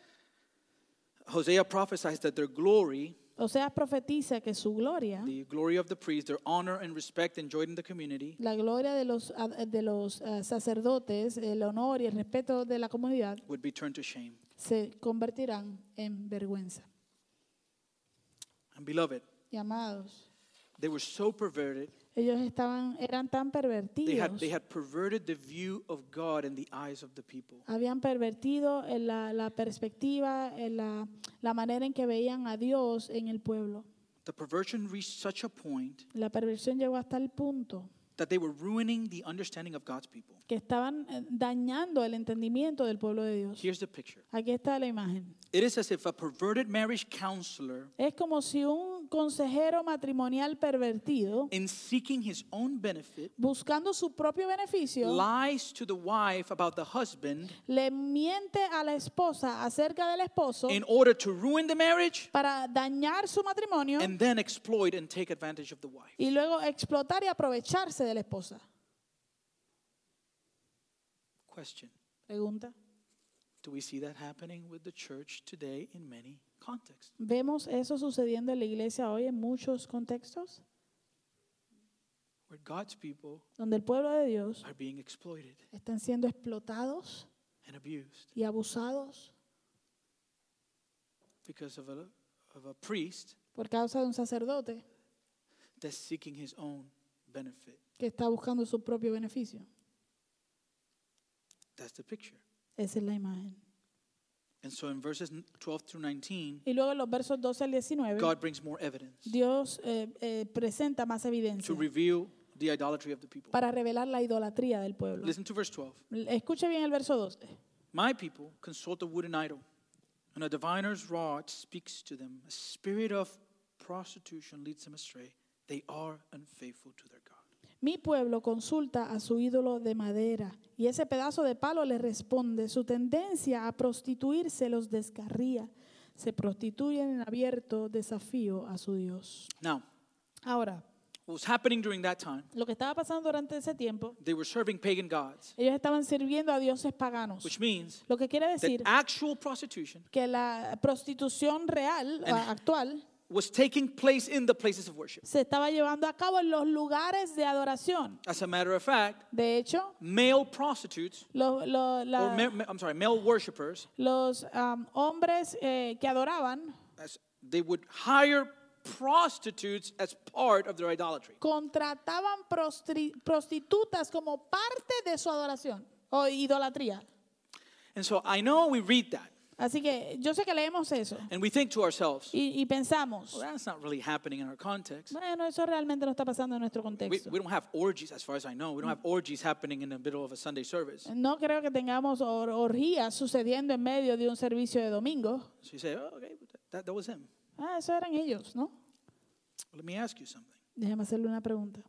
Hosea prophesies that their glory, o sea, profetiza que su gloria, the glory of the priest, their honor and respect enjoyed in the community, la gloria de los, ad- de los eh, sacerdotes, el honor y el respeto de la comunidad, would be turned to shame. se convertirán en vergüenza. And beloved, Y amados, they were so perverted. Ellos estaban, eran tan They pervertidos. had, they had perverted the view of God in the eyes of the people. habían pervertido en la, la perspectiva, en la, la manera en que veían a Dios en el pueblo. The perversion reached such a point La perversión llegó hasta el punto that they were ruining the understanding of God's people. que estaban eh, dañando el entendimiento del pueblo de Dios. Here's the picture Aquí está la imagen. it is as if a perverted marriage counselor, Es como si un consejero matrimonial pervertido, in seeking his own benefit, buscando su propio beneficio, lies to the wife about the husband le miente a la esposa acerca del esposo in order to ruin the marriage para dañar su matrimonio and then exploit and take advantage of the wife. y luego explotar y aprovecharse de la esposa. Question Pregunta. Do we see that happening with the church today in many ¿Vemos eso sucediendo en la iglesia hoy en muchos contextos? Where God's people Donde el pueblo de Dios are being exploited están siendo explotados and abused y abusados because of a, of a priest por causa de un sacerdote that's seeking his own benefit. que está buscando su propio beneficio. That's the picture. Esa es la imagen. And so in verses 12 through 19, Y luego en los versos 12 al 19, God brings more evidence Dios eh, eh, presenta más evidencia to reveal the idolatry of the people. para revelar la idolatría del pueblo. Listen to verse 12. Escuche bien el verso 12. My people consult a wooden idol, and a diviner's rod speaks to them. A spirit of prostitution leads them astray. They are unfaithful to their God. Mi pueblo consulta a su ídolo de madera y ese pedazo de palo le responde. Su tendencia a prostituirse los descarría. Se prostituyen en abierto desafío a su Dios. Now, Ahora, what was happening during that time, lo que estaba pasando durante ese tiempo, they were serving pagan gods, ellos estaban sirviendo a dioses paganos. which means Lo que quiere that decir actual prostitution que la prostitución real, And- actual, was taking place in the places of worship. se estaba llevando a cabo en los lugares de adoración. As a matter of fact, De hecho, male prostitutes, lo- lo- la- or ma- ma- I'm sorry, male worshippers, los am, hombres eh, que adoraban as they would hire prostitutes as part of their idolatry. contrataban prostri- prostitutas como parte de su adoración o idolatría. And so I know we read that Así que yo sé que leemos eso and we think to ourselves, y, y pensamos, well, that's not really happening in our context. bueno, eso realmente no está pasando en nuestro We, contexto. we don't have orgies, as far as I know. We don't have orgies happening in the middle of a Sunday service. No creo que tengamos or- orgías sucediendo en medio de un servicio de domingo. So you say, oh, okay, that, that was him. Ah, eso eran ellos, ¿no? Let me ask you something. Déjame hacerle una pregunta.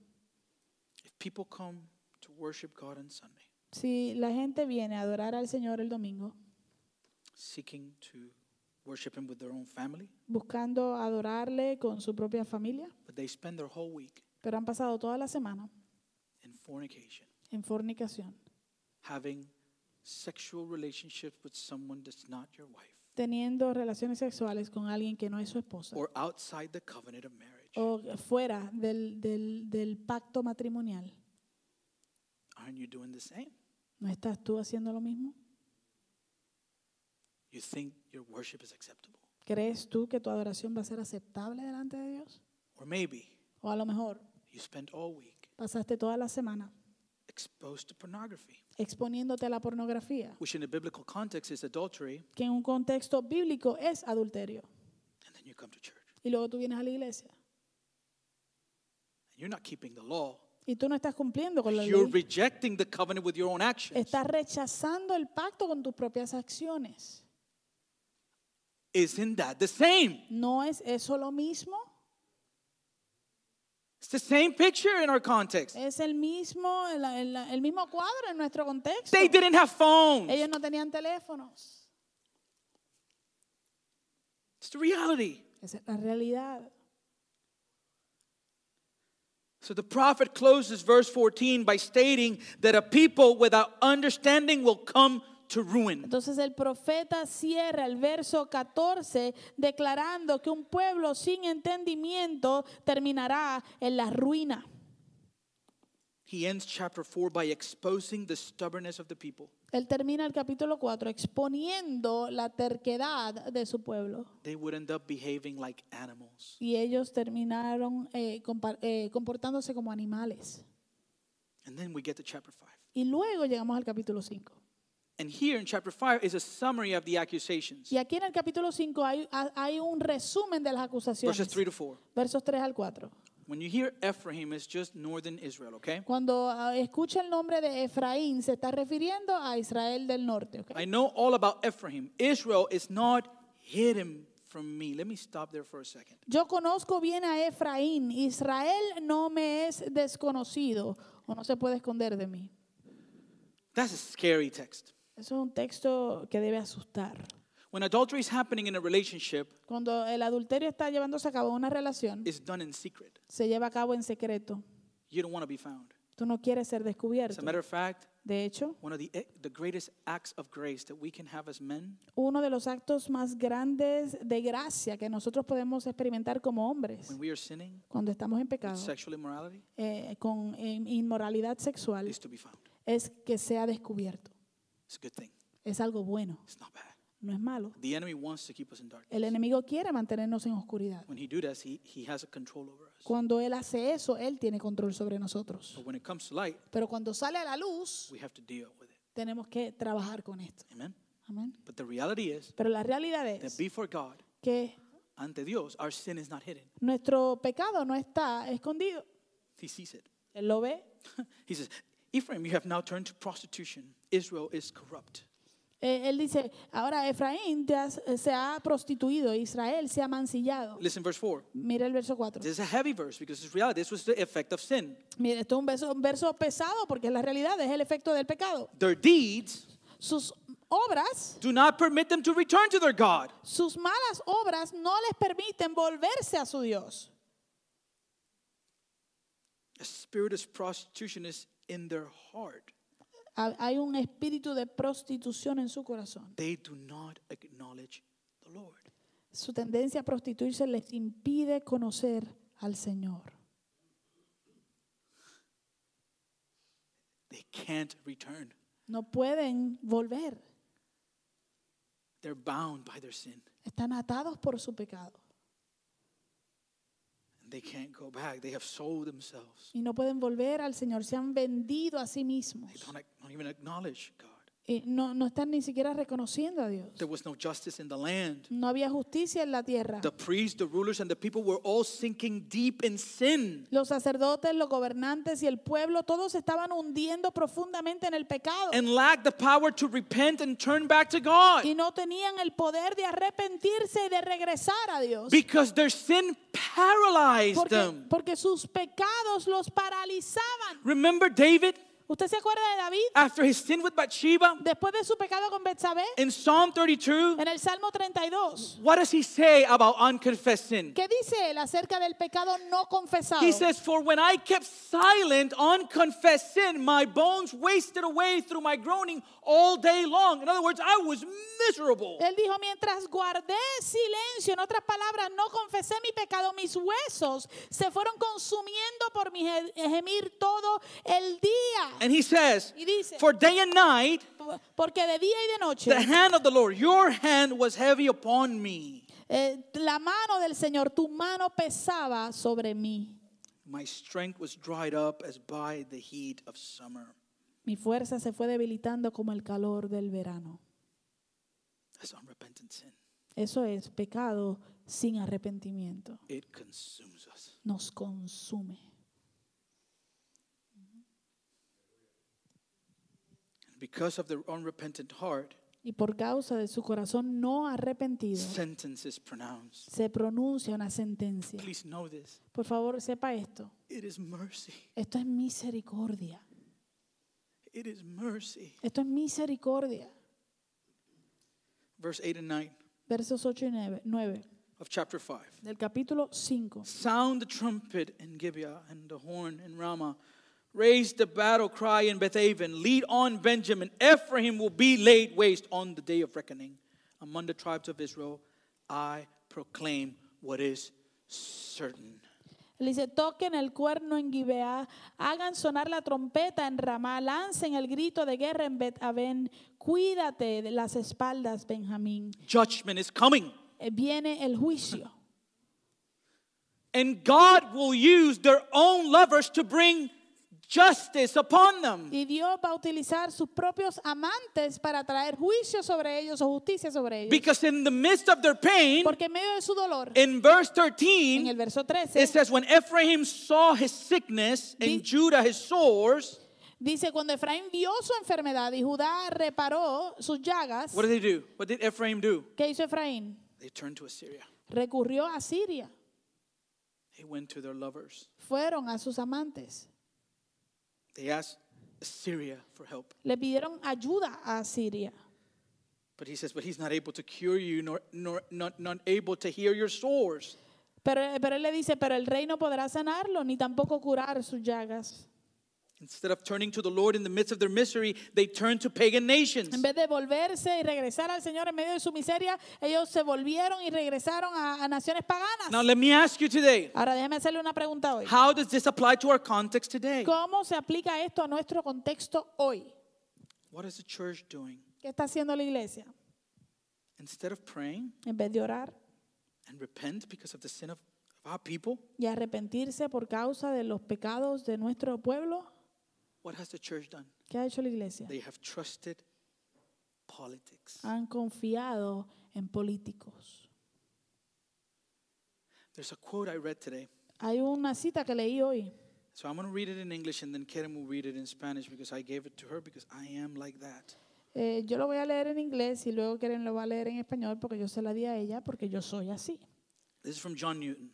If people come to worship God on Sunday, Si la gente viene a adorar al Señor el domingo, seeking to worship Him with their own family, buscando adorarle con su propia familia, but they spend their whole week pero han pasado toda la semana in fornication, en fornicación, having sexual relationships with someone that's not your wife, teniendo relaciones sexuales con alguien que no es su esposa or outside the covenant of marriage, o fuera del, del, del pacto matrimonial, aren't you doing the same? ¿no estás tú haciendo lo mismo? You think your worship is acceptable? ¿Crees tú que tu adoración va a ser aceptable delante de Dios? Or maybe O a lo mejor you spend all week pasaste toda la semana exposed to pornography, exponiéndote a la pornografía, which in the biblical context is adultery, que en un contexto bíblico es adulterio. and then you come to church. Y luego tú vienes a la iglesia And you're not keeping the law. y tú no estás cumpliendo con la You're ley. rejecting the covenant with your own actions. Estás rechazando el pacto con tus propias acciones. Isn't that the same? ¿No es eso lo mismo? It's the same picture in our context. Es el mismo, el, el- el mismo cuadro en nuestro contexto. They didn't have phones. Ellos no tenían teléfonos. It's the reality. Esa es la realidad. So the prophet closes verse 14 by stating that a people without understanding will come to ruin. Entonces el profeta cierra el verso 14 declarando que un pueblo sin entendimiento terminará en la ruina. He ends chapter 4 by exposing the stubbornness of the people. Él termina el capítulo 4 exponiendo la terquedad de su pueblo. They would end up behaving like animals. Y ellos terminaron eh, eh, comportándose como animales. And then we get to chapter 5. Y luego llegamos al capítulo 5. And here in chapter 5 is a summary of the accusations. Y aquí en el capítulo 5 hay, hay un resumen de las acusaciones. Verses 3 to 4. Versos 3 al 4. When you hear Ephraim, it's just northern Israel, okay? Cuando ah, escucha el nombre de Efraín, se está refiriendo a Israel del norte. ¿ok? I know all about Ephraim. Israel is not hidden from me. Let me stop there for a second. Yo conozco bien a Efraín. Israel no me es desconocido o no se puede esconder de mí. That's a scary text. Es un texto que debe asustar. When adultery is happening in a relationship, Cuando el adulterio está llevándose a cabo en una relación, it's done in secret. se lleva a cabo en secreto. You don't want to be found. Tú no quieres ser As descubierto. a matter of fact, De hecho, one of the, eh, the greatest acts of grace that we can have as men uno de los actos más grandes de gracia que nosotros podemos experimentar como hombres when we are sinning, cuando estamos en pecado, sexual immorality, eh, con inmoralidad sexual, is to be found. es que sea descubierto. It's a good thing. Es algo bueno, It's not bad. no es malo. The enemy wants to keep us in darkness. El enemigo quiere mantenernos en oscuridad. When he do that, he, he has a control over us. Cuando él hace eso, él tiene control sobre nosotros. But when it comes to light, Pero cuando sale a la luz, we have to deal with it. tenemos que trabajar con esto. Amen. Amén. But the reality is Pero la realidad that es before God, que ante Dios, our sin is not hidden. nuestro pecado no está escondido. He sees it. Él lo ve. he says, Ephraim, you have now turned to prostitution. Israel is corrupt. Eh, él dice, ahora Efraín has- eh, se ha prostituido, Israel se ha mancillado. Listen, verse 4. Mira el verso 4. This is a heavy verse because it's reality. This was the effect of sin. Mira, esto es un verso, un verso pesado porque la realidad, es el efecto del pecado. Their deeds Sus obras, do not permit them to return to their God. sus malas obras no les permiten volverse a su Dios. A spirit of prostitution is in their heart. Ha- Hay un espíritu de prostitución en su corazón. They do not acknowledge the Lord. Su tendencia a prostituirse les impide conocer al Señor. They can't return. No pueden volver. They're bound by their sin. Están atados por su pecado. They can't go back. They have sold themselves. Y no pueden volver al Señor. Se han vendido a sí mismos. They don't, don't even acknowledge God. No, no están ni siquiera reconociendo a Dios. There was no justice in the land. No había justicia en la tierra. The priests, the rulers, and the people were all sinking deep in sin. Los sacerdotes, los gobernantes y el pueblo, todos estaban hundiendo profundamente en el pecado. and lacked the power to repent and turn back to God Y no tenían el poder de arrepentirse y de regresar a Dios. because their sin paralyzed Porque, them. porque sus pecados los paralizaban. Remember David ¿Usted se acuerda de David? after his sin with Bathsheba Después de su pecado con Betsabé, in Psalm 32? en el Salmo 32, What does he say about unconfessed sin? ¿qué dice él acerca del pecado no confesado? He says, For when I kept silent, unconfessed sin, my bones wasted away through my groaning all day long. In other words, I was miserable. Él dijo, mientras guardé silencio, en otras palabras, no confesé mi pecado, mis huesos se fueron consumiendo por mi ge- gemir todo el día. And he says, Y dice, For day and night, porque de día y de noche the hand of the Lord, your hand was heavy upon me. eh, la mano del Señor, tu mano pesaba sobre mí. My strength was dried up as by the heat of summer. Mi fuerza se fue debilitando como el calor del verano. That's unrepentant sin. Eso es pecado sin arrepentimiento. It consumes us. Nos consume. Because of their unrepentant heart, Y por causa de su corazón no arrepentido, sentence is pronounced. se pronuncia una sentencia. Please know this. Por favor, sepa esto. It is mercy. Esto es misericordia. It is mercy. Esto es misericordia. Verse 8 and 9 Versos 8 y 9, 9 of chapter 5. del capítulo 5. Sound the trumpet in Gibeah and the horn in Ramah. Raise the battle cry in Bethaven. Lead on Benjamin. Ephraim will be laid waste on the day of reckoning. Among the tribes of Israel, I proclaim what is certain. Él dice, toquen el cuerno en Gibeá, hagan sonar la trompeta en Ramá, lancen el grito de guerra en Bet Aven, cuídate de las espaldas, Benjamín. Judgment is coming. Eh, Viene el juicio. And God will use their own lovers to bring justice upon them. Y Dios va a utilizar sus propios amantes para traer juicio sobre ellos o justicia sobre ellos. Because in the midst of their pain, Porque en medio de su dolor, in verse en 13, el verso it 13, says, When Ephraim saw his sickness and Judah his sores, dice, cuando Efraín vio su enfermedad y Judá reparó sus llagas, what did they do? What did Ephraim do? ¿qué hizo Efraín? They turned to Assyria. Recurrió a Siria. They went to their lovers. Fueron a sus amantes. They asked Assyria for help. Le pidieron ayuda a Siria. But he says, But he's not able to cure you, nor, nor not, not able to heal your sores. Pero, pero él le dice, pero el rey no podrá sanarlo, ni tampoco curar sus llagas. Instead of turning to the Lord in the midst of their misery, they turned to pagan nations. En vez de volverse y regresar al Señor en medio de su miseria, ellos se volvieron y regresaron a, a naciones paganas. Now, let me ask you today Ahora déjeme hacerle una pregunta hoy. how does this apply to our context today? ¿Cómo se aplica esto a nuestro contexto hoy? What is the church doing? ¿Qué está haciendo la iglesia? Instead of praying En vez de orar and repent because of the sin of, of our people, y arrepentirse por causa de los pecados de nuestro pueblo, what has the church done? ¿qué ha hecho la iglesia? They have trusted politics. Han confiado en políticos. There's a quote I read today. Hay una cita que leí hoy. So I'm going to read it in English and then Karen will read it in Spanish because I gave it to her because I am like that. Eh, yo lo voy a leer en inglés y luego Karen lo va a leer en español porque yo se la di a ella porque yo soy así. This is from John Newton.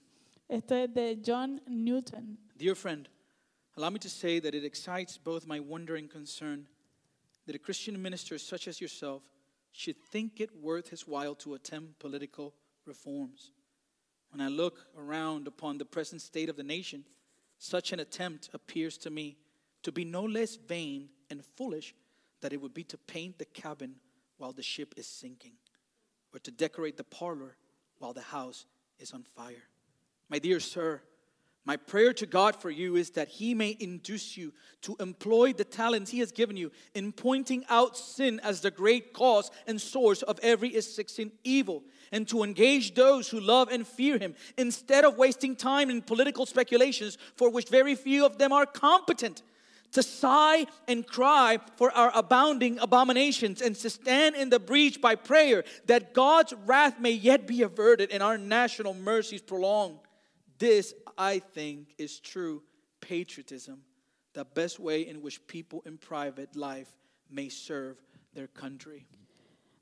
Esto es de John Newton. Dear friend, allow me to say that it excites both my wonder and concern that a Christian minister such as yourself should think it worth his while to attempt political reforms. When I look around upon the present state of the nation, such an attempt appears to me to be no less vain and foolish than it would be to paint the cabin while the ship is sinking, or to decorate the parlor while the house is on fire. My dear sir, my prayer to God for you is that He may induce you to employ the talents He has given you in pointing out sin as the great cause and source of every existing evil, and to engage those who love and fear Him instead of wasting time in political speculations for which very few of them are competent. To sigh and cry for our abounding abominations, and to stand in the breach by prayer that God's wrath may yet be averted and our national mercies prolonged. This, I think, is true patriotism, the best way in which people in private life may serve their country.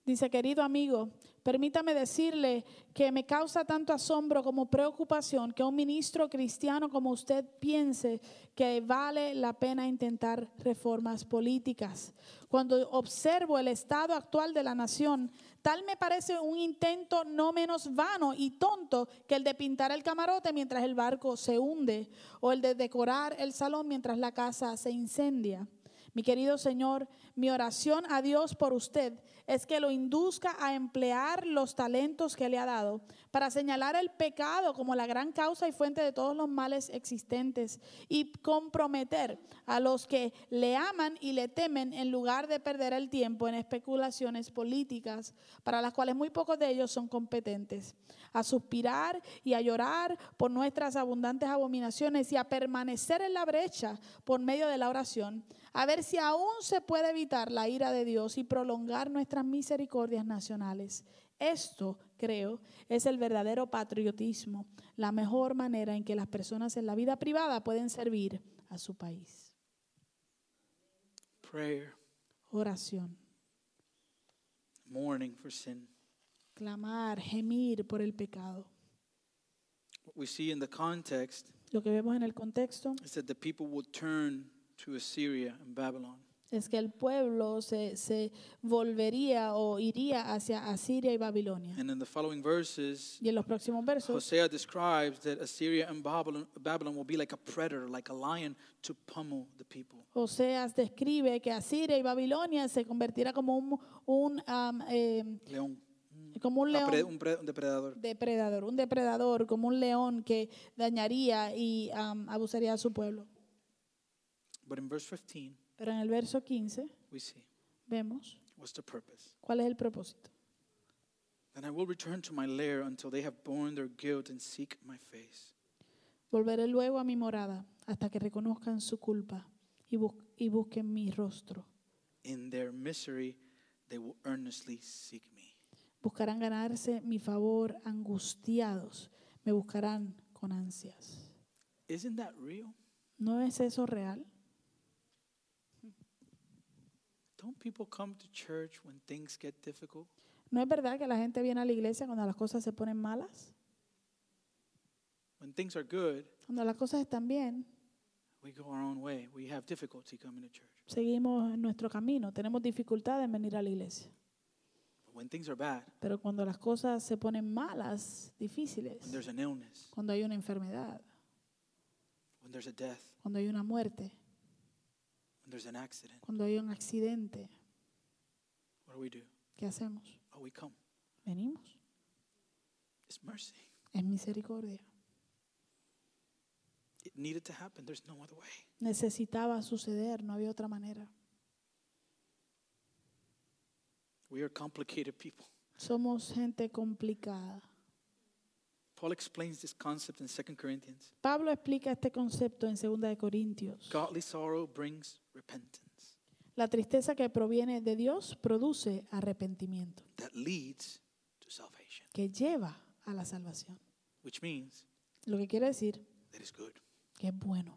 Dice, querido amigo, permítame decirle que me causa tanto asombro como preocupación que un ministro cristiano como usted piense que vale la pena intentar reformas políticas. Cuando observo el estado actual de la nación, tal me parece un intento no menos vano y tonto que el de pintar el camarote mientras el barco se hunde o el de decorar el salón mientras la casa se incendia. Mi querido Señor, mi oración a Dios por usted es que lo induzca a emplear los talentos que le ha dado para señalar el pecado como la gran causa y fuente de todos los males existentes y comprometer a los que le aman y le temen en lugar de perder el tiempo en especulaciones políticas para las cuales muy pocos de ellos son competentes, a suspirar y a llorar por nuestras abundantes abominaciones y a permanecer en la brecha por medio de la oración, a ver si aún se puede evitar la ira de Dios y prolongar nuestras misericordias nacionales. Esto, creo, es el verdadero patriotismo, la mejor manera en que las personas en la vida privada pueden servir a su país. Prayer, Oración, mourning for sin. clamar, gemir por el pecado. What we see in the context Lo que vemos en el contexto is that the people will turn to Assyria and Babylon. Es que el pueblo se, se volvería o iría hacia Asiria y Babilonia. And in the following verses, Y en los próximos versos, Hosea describes that Assyria and Babylon, Babylon will be like a predator, like a lion, to pummel the people. Oseas describe que Asiria y Babilonia se convertirá como un, eh, León. como un A pre- león un, pre- un depredador. depredador, un depredador, como un león que dañaría y abusaría a su pueblo. But in verse 15, Pero en el verso 15 we see vemos what's the purpose. cuál es el propósito. Then I will return to my lair until they have borne their guilt and seek my face. Volveré luego a mi morada hasta que reconozcan su culpa y, bus- y busquen mi rostro. In their misery, they will earnestly seek me. Buscarán ganarse mi favor angustiados. Me buscarán con ansias. Isn't that real? ¿No es eso real? Don't people come to church when things get difficult? ¿No es verdad que la gente viene a la iglesia cuando las cosas se ponen malas? When things are good, Cuando las cosas están bien, we go our own way. We have difficulty coming to church. seguimos en nuestro camino. Tenemos dificultad en venir a la iglesia. But when things are bad, Pero cuando las cosas se ponen malas, difíciles, when there's an illness, cuando hay una enfermedad, when there's a death, cuando hay una muerte, there's an accident, cuando hay un accidente, what do we do? ¿qué hacemos? Oh, we come. Venimos. It's mercy. Es misericordia. It needed to happen. There's no other way. Necesitaba suceder, no había otra manera. We are complicated people. Somos gente complicada. Paul explains this concept in 2 Corinthians. Pablo explica este concepto en 2 de Corintios. Godly sorrow brings repentance La tristeza que proviene de Dios produce arrepentimiento, that leads to salvation, que lleva a la salvación. which means Lo que quiere decir that it's good. que es bueno.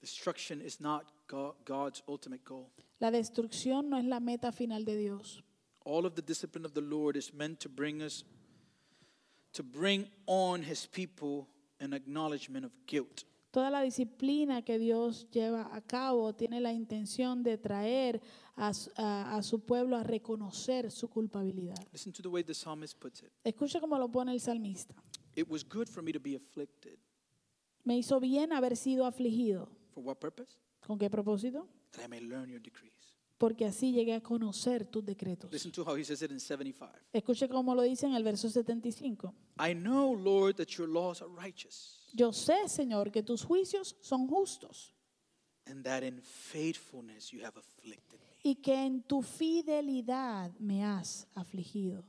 Destruction is not Go- God's ultimate goal. La destrucción no es la meta final de Dios. All of the discipline of the Lord is meant to bring us to bring on his people an acknowledgement of guilt. Toda la disciplina que Dios lleva a cabo tiene la intención de traer a, a- a su pueblo a reconocer su culpabilidad. Listen to the way the psalmist puts it. Escucha cómo lo pone el salmista. It was good for me to be afflicted. Me hizo bien haber sido afligido. For what purpose? ¿Con qué propósito? That I may learn your decrees. Porque así llegué a conocer tus decretos. Listen to how he says it in 75. Escuche cómo lo dice en el verso 75. I know, Lord, that your laws are righteous Yo sé, Señor, que tus juicios son justos and that in faithfulness you have afflicted me. y que en tu fidelidad me has afligido.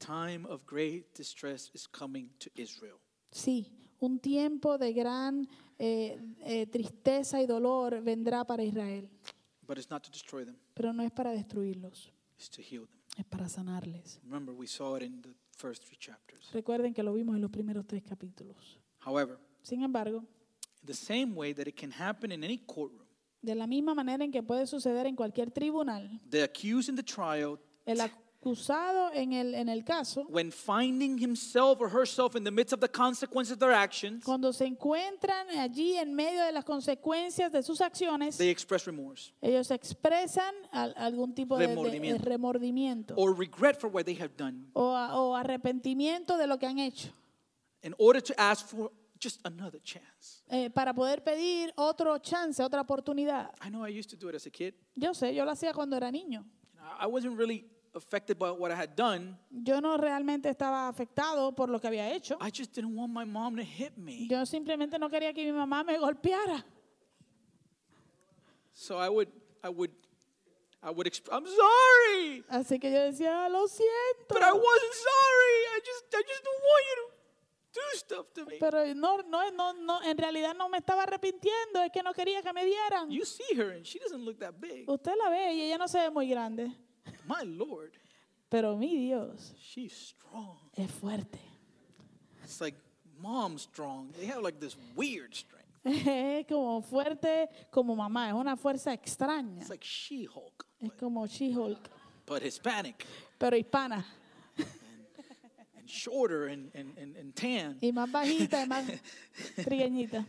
Time of great distress is coming to Israel. Sí, un tiempo de gran eh, eh, tristeza y dolor vendrá para Israel, But it's not to destroy them, pero no es para destruirlos, it's to heal them. es para sanarles. Remember, we saw it in the first three chapters. Recuerden que lo vimos en los primeros tres capítulos. However, Sin embargo, in the same way that it can happen in any courtroom, de la misma manera en que puede suceder en cualquier tribunal, the accused in the trial, el acusado en el, en el caso, when finding himself or herself in the midst of the consequences of their actions, cuando se encuentran allí en medio de las consecuencias de sus acciones, they express remorse ellos expresan al- algún tipo de, de- de Remordimiento. remordimiento or regret for what they have done o, a- o arrepentimiento de lo que han hecho, in order to ask for just another chance. eh, para poder pedir otro chance, otra oportunidad. I know I used to do it as a kid. Yo sé, yo lo hacía cuando era niño. I wasn't really affected by what I had done. Yo no realmente estaba afectado por lo que había hecho. I just didn't want my mom to hit me. Yo simplemente no quería que mi mamá me golpeara. So I would, I would, I would exp- I'm sorry, Así que yo decía, "Ah, lo siento. but I wasn't sorry. I just, I just don't want you to do me. Pero no, no, no, no, en realidad no me estaba arrepintiendo, es que no quería que me dieran. You see her and she doesn't look that big. Usted la ve y ella no se ve muy grande, My Lord, pero mi Dios she's strong. es fuerte. It's like mom strong. They have like this weird strength. Es como fuerte como mamá, es una fuerza extraña. It's like She-Hulk, Es como She-Hulk, but Hispanic pero hispana. and shorter and, and, and, and tan. Y más bajita y más trigueñita.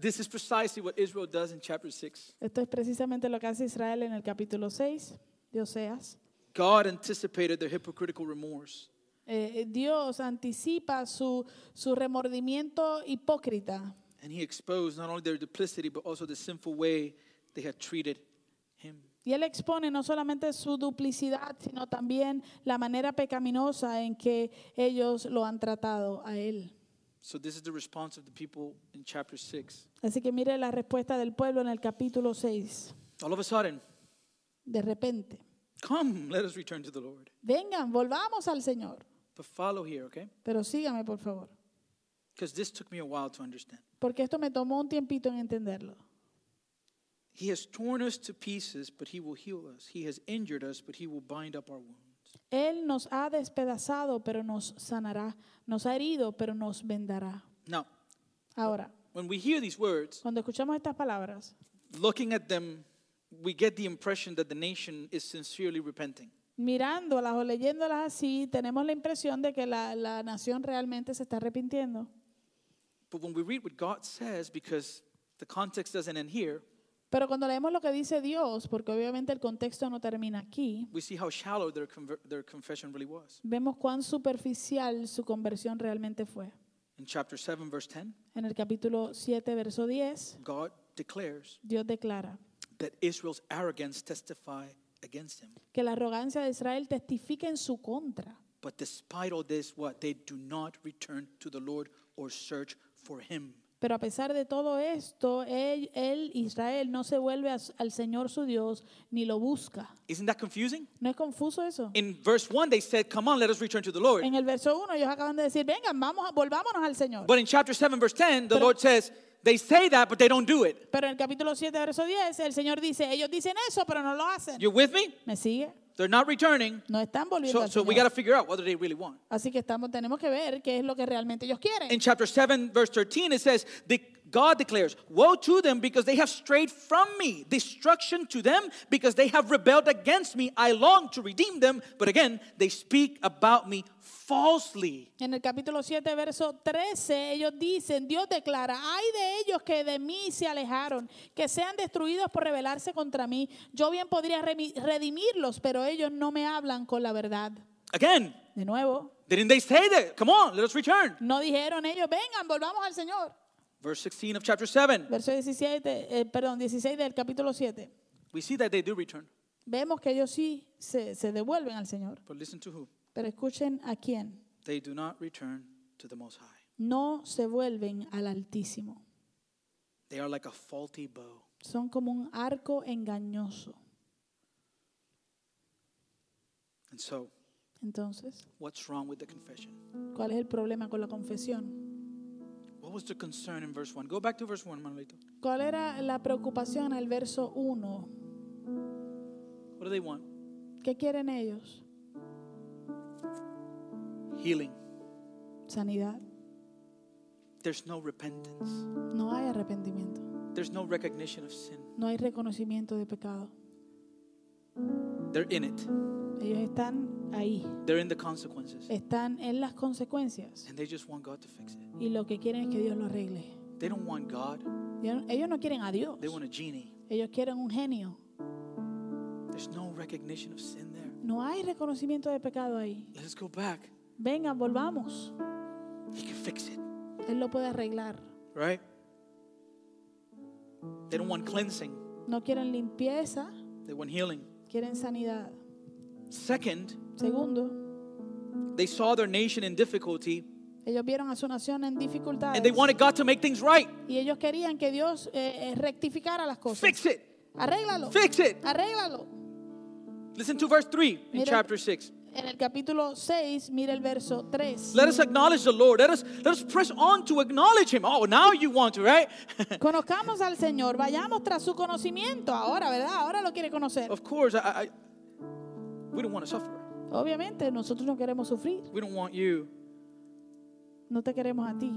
This is precisely what Israel does in chapter 6. Esto es precisamente lo que hace Israel en el capítulo 6 de Oseas. God anticipated their hypocritical remorse. Eh, Dios anticipa su, su remordimiento hipócrita And he exposed not only their duplicity, but also the sinful way they had treated him. y él expone no solamente su duplicidad, sino también la manera pecaminosa en que ellos lo han tratado a él. So this is the response of the people in chapter 6. Así que mire la respuesta del pueblo en el capítulo 6. All of a sudden, De repente, come, let us return to the Lord. vengan, volvamos al Señor. But follow here, okay? Pero sígame, por favor, Because this took me a while to understand. porque esto me tomó un tiempito en entenderlo. He has torn us to pieces, but he will heal us. He has injured us, but he will bind up our wounds. Él nos ha despedazado, pero nos sanará. Nos ha herido, pero nos vendará. Now, Ahora, when we hear these words, cuando escuchamos estas palabras, looking at them, we get the impression that the nation is sincerely repenting. mirándolas o leyéndolas así, tenemos la impresión de que la, la nación realmente se está arrepintiendo. But when we read what God says, because the context doesn't end here, Pero cuando leemos lo que dice Dios, porque obviamente el contexto no termina aquí, we see how shallow their, conver- their confession really was. vemos cuán superficial su conversión realmente fue. In chapter 7, verse 10, En el capítulo 7, verso 10, God declares Dios declara that Israel's arrogance testify against him. que la arrogancia de Israel testifica en su contra. But despite all this, what? They do not return to the Lord or search for him. Pero a pesar de todo esto, él, él, Israel, no se vuelve a- al Señor su Dios ni lo busca. Isn't that confusing? ¿No es confuso eso? In verse 1, they said, Come on, let us return to the Lord. En el verso 1 ellos acaban de decir, vengan, vamos, a- volvámonos al Señor. But in chapter 7, verse 10, the Pero- Lord says, They say that, but they don't do it. Pero en el capítulo 7, verso 10, el Señor dice, ellos dicen eso, pero no lo hacen. You with me? ¿Me sigue? They're not returning. No están volviendo So, al so we Señor. got to figure out what do they really want. Así que estamos, tenemos que ver qué es lo que realmente ellos quieren. In chapter 7, verse 13, it says, the, God declares, Woe to them because they have strayed from me. Destruction to them because they have rebelled against me. I long to redeem them, but again, they speak about me falsely. En el capítulo 7, verso 13, ellos dicen, Dios declara, hay de ellos que de mí se alejaron, que sean destruidos por rebelarse contra mí. Yo bien podría redimirlos, pero ellos no me hablan con la verdad. Again, De nuevo, didn't they say that? Come on, let us return. no dijeron ellos, vengan, volvamos al Señor. Verse 16 of chapter 7, Verso 17, eh, perdón, 16 del capítulo 7. we see that they do return. Vemos que ellos sí se, se devuelven al Señor. But listen to who? Pero escuchen a quién. They do not return to the Most High. No se vuelven al Altísimo. They are like a faulty bow. Son como un arco engañoso. And so, Entonces, what's wrong with the confession? ¿cuál es el problema con la confesión? What was the concern in verse 1? Go back to verse 1, Manuelito. ¿Cuál era la preocupación en el verso 1? What do they want? ¿Qué quieren ellos? Healing. Sanidad. There's no repentance. No hay arrepentimiento. There's no recognition of sin. No hay reconocimiento de pecado. They're in it. Ellos están ahí. They're in the consequences. Están en las consecuencias. And they just want God to fix it. Y lo que quieren es que Dios lo arregle. They don't want God. Ellos no quieren a Dios. They want a genie. Ellos quieren un genio. There's no recognition of sin there. No hay reconocimiento de pecado ahí. Let's go back. Vengan, volvamos. He can fix it. Él lo puede arreglar. Right? They don't want cleansing. No quieren limpieza, They want healing. quieren sanidad. Second, Segundo, they saw their nation in difficulty ellos vieron a su nación en dificultades. and they wanted God to make things right. Y ellos querían que Dios eh, eh, rectificara las cosas. Fix it. Arréglalo. Fix it. Arréglalo. Listen to verse 3 in Mira- chapter 6. En el capítulo 6, mira el verso 3. Let us acknowledge the Lord. Let us let us press on to acknowledge Him. Oh, now you want to, right? Conozcamos al Señor, vayamos tras su conocimiento ahora, ¿verdad? Ahora lo quiere conocer. of course, I, I, we don't want to suffer. Obviamente, nosotros no queremos sufrir, We don't want you. no te queremos a ti,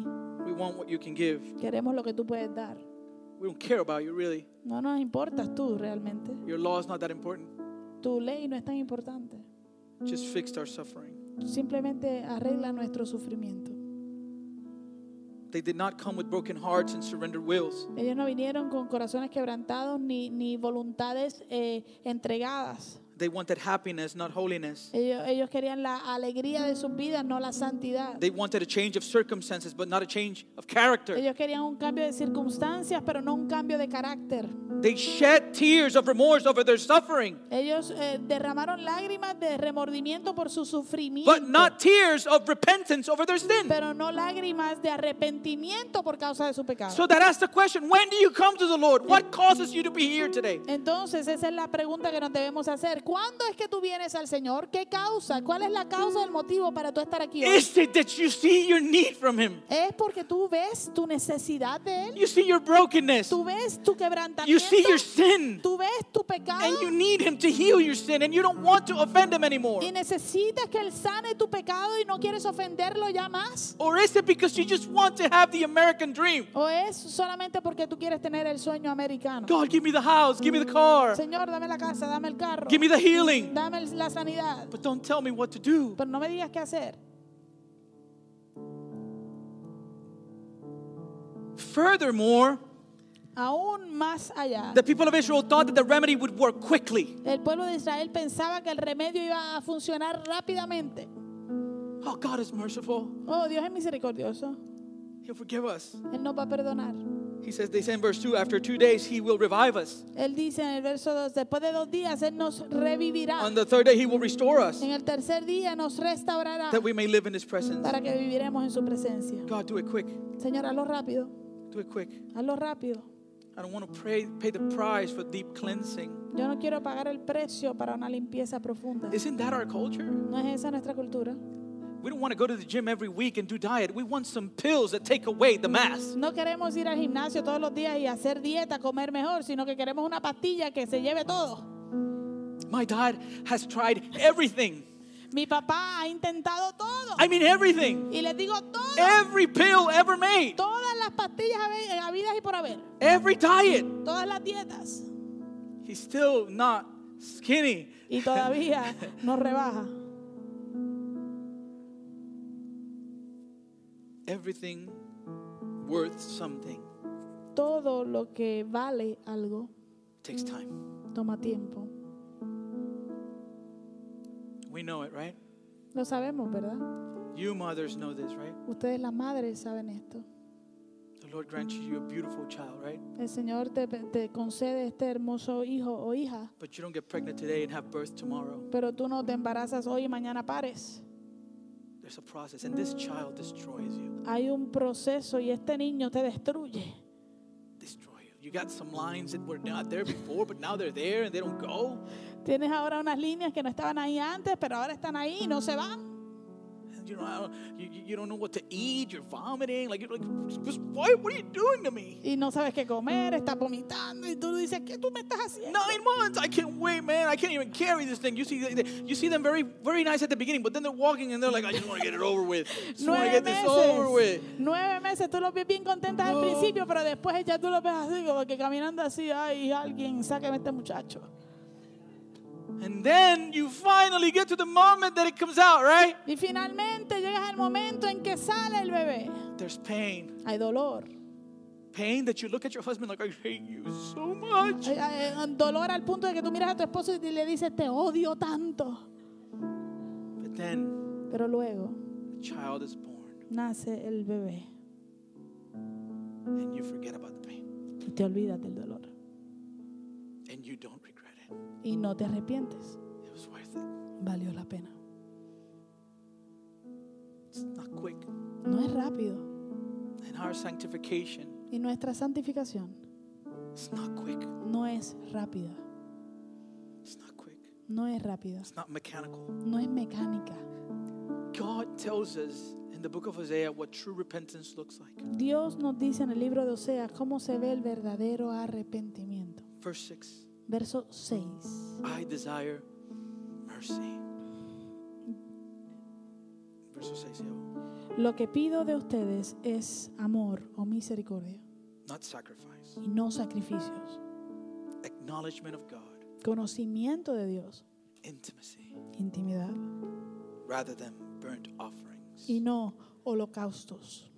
We want what you can give. queremos lo que tú puedes dar. We don't care about you really. No nos importas tú realmente. Your law is not that important. Tu ley no es tan importante. Just fixed our suffering. Simplemente arregla nuestro sufrimiento. They did not come with broken hearts and surrendered wills. Ellos no vinieron con corazones quebrantados ni, ni voluntades eh, entregadas. They wanted happiness, not holiness. Ellos, ellos querían la alegría de sus vidas, no la santidad. They wanted a change of circumstances, but not a change of character. Ellos querían un cambio de circunstancias, pero no un cambio de carácter. They shed tears of remorse over their suffering, Ellos eh, derramaron lágrimas de remordimiento por su sufrimiento, but not tears of repentance over their sin. pero no lágrimas de arrepentimiento por causa de su pecado. So that asks the question when do you come to the Lord? What causes you to be here today? Entonces, esa es la pregunta que nos debemos hacer. ¿Cuándo es que tú vienes al Señor? ¿Qué causa? ¿Cuál es la causa, el motivo para tú estar aquí hoy? Is it that you see your need from Him? Es porque tú ves tu necesidad de Él. You see your brokenness. Tú ves tu You quebrantamiento. See your sin. Tú ves tu pecado. And you need Him to heal your sin, and you don't want to offend Him anymore. Y necesitas que Él sane tu pecado y no quieres ofenderlo ya más. Or is it because you just want to have the American dream? ¿O es solamente porque tú quieres tener el sueño americano? God, give me the house, give me the car, Señor, dame la casa, dame el carro, give me the healing. dame la sanidad. But don't tell me what to do. Pero no me digas qué hacer. Furthermore, Aún más allá, the people of Israel thought that the remedy would work quickly. el pueblo de Israel pensaba que el remedio iba a funcionar rápidamente. Oh, God is merciful. Oh, Dios es misericordioso. He'll forgive us. Él nos va a perdonar. He says, they say in verse 2, after two days, He will revive us. Él dice en el verso 2, después de dos días Él nos revivirá. On the third day, He will restore us, En el tercer día nos restaurará that we may live in His presence. para que viviremos en su presencia. God, do it quick. Señor, hazlo rápido, Do it quick. hazlo rápido. I don't want to pray, pay the price for deep cleansing. Yo no quiero pagar el precio para una limpieza profunda. Isn't that our culture? ¿No es esa nuestra cultura? We don't want to go to the gym every week and do diet. We want some pills that take away the mass. No queremos ir al gimnasio todos los días y hacer dieta, comer mejor, sino que queremos una pastilla que se lleve todo. My dad has tried everything. Mi papá ha intentado todo. I mean, everything. Y les digo todo. Every pill ever made. Todas las pastillas habidas y por haber. Every diet. Todas las dietas. He's still not skinny. Y todavía no rebaja. Everything worth something Todo lo que vale algo takes time. toma tiempo. We know it, right? Lo sabemos, ¿verdad? You mothers know this, right? Ustedes las madres saben esto. The Lord grants you a beautiful child, right? El Señor te, te concede este hermoso hijo o hija, But you don't get pregnant today and have birth tomorrow. pero tú no te embarazas hoy y mañana pares. There's a process, and this child destroys you. Hay un proceso y este niño te destruye. Destroy you. You got some lines that were not there before, but now they're there and they don't go. Tienes ahora unas líneas que no estaban ahí antes, pero ahora están ahí y no se van. You know, you, you don't know what to eat. You're vomiting. Like, you're like, "Just- why? What are you doing to me? Y no sabes qué comer, estás vomitando y tú dices, ¿qué tú me estás haciendo? Nine months. I can't wait, man. I can't even carry this thing. You see, they, you see them very, very nice at the beginning, but then they're walking and they're like, I just want to get it over with. Just want to get this over with. meses, nueve meses, tú los ves bien contentas al principio, pero después ya tú los ves así, como que caminando así, ay, alguien, sáqueme este muchacho. And then you finally get to the moment that it comes out, right? Y finalmente llegas al momento en que sale el bebé. There's pain. Hay dolor. Pain that you look at your husband like, I hate you so much. Dolor al punto de que tú miras a tu esposo y le dices, te odio tanto. But then Pero luego the child is born nace el bebé and you forget about the pain y te olvidas del dolor. and you don't. Y no te arrepientes. It was worth it. Valió la pena. It's not quick. No es rápido. And our sanctification Y nuestra santificación is not quick. no es rápida. It's not quick. no es rápida, It's not mechanical. no es mecánica. God tells us in the book of what true repentance looks like. Dios nos dice en el libro de Oseas cómo se ve el verdadero arrepentimiento. Verse 6 Verso 6. I desire mercy. Verso 6, yo. Lo que pido de ustedes es amor o misericordia not sacrifice. y no sacrificios. Acknowledgement of God, Conocimiento de Dios, intimacy, intimidad rather than burnt offerings. y no holocaustos.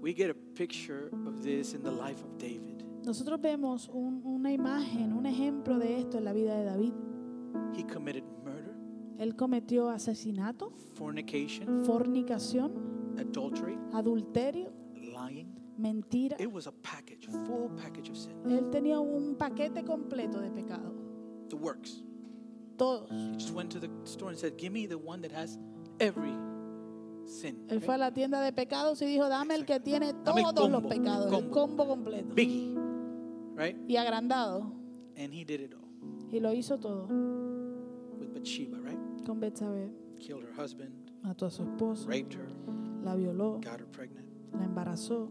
We get a picture of this in the life of David. Nosotros vemos un- una imagen, un ejemplo de esto en la vida de David. He committed murder, Él cometió asesinato, fornication, fornicación, adultery, adulterio, lying. mentira. It was a package, full package of sin. Él tenía un paquete completo de pecado. The works. Todos. He just went to the store and said, Give me the one that has every sin. Él fue a la tienda de pecados y dijo, dame el que tiene todos los combo, pecados, el combo completo. Biggie. Right? Y agrandado. And he did it all Y lo hizo todo with Bathsheba, right? con Betsabé. Killed her husband, Mató a su esposo, raped her, la violó, got her pregnant. la embarazó.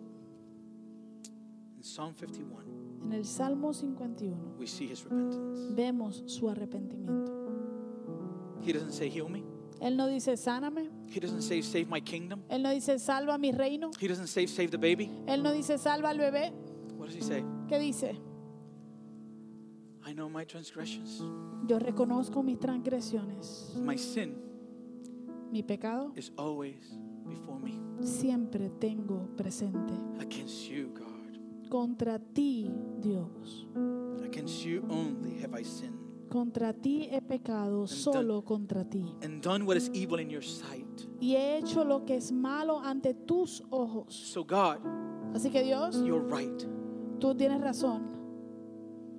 In Psalm 51, En el Salmo 51 we see his repentance. vemos su arrepentimiento. He doesn't say, Heal me. Él no dice, sáname. He doesn't say, Save my kingdom. Él no dice, salva mi reino. He doesn't say, Save the baby. Él no dice, salva al bebé. What does he say? ¿Qué dice? I know my transgressions. Yo reconozco mis transgresiones. My sin Mi pecado is always before me. siempre tengo presente. Against you, God. Contra ti, Dios. Against you only have I sinned Contra ti he pecado, solo contra ti. and done what is evil in your sight. Y he hecho lo que es malo ante tus ojos. So, God, Así que Dios, you're right. Tú tienes razón.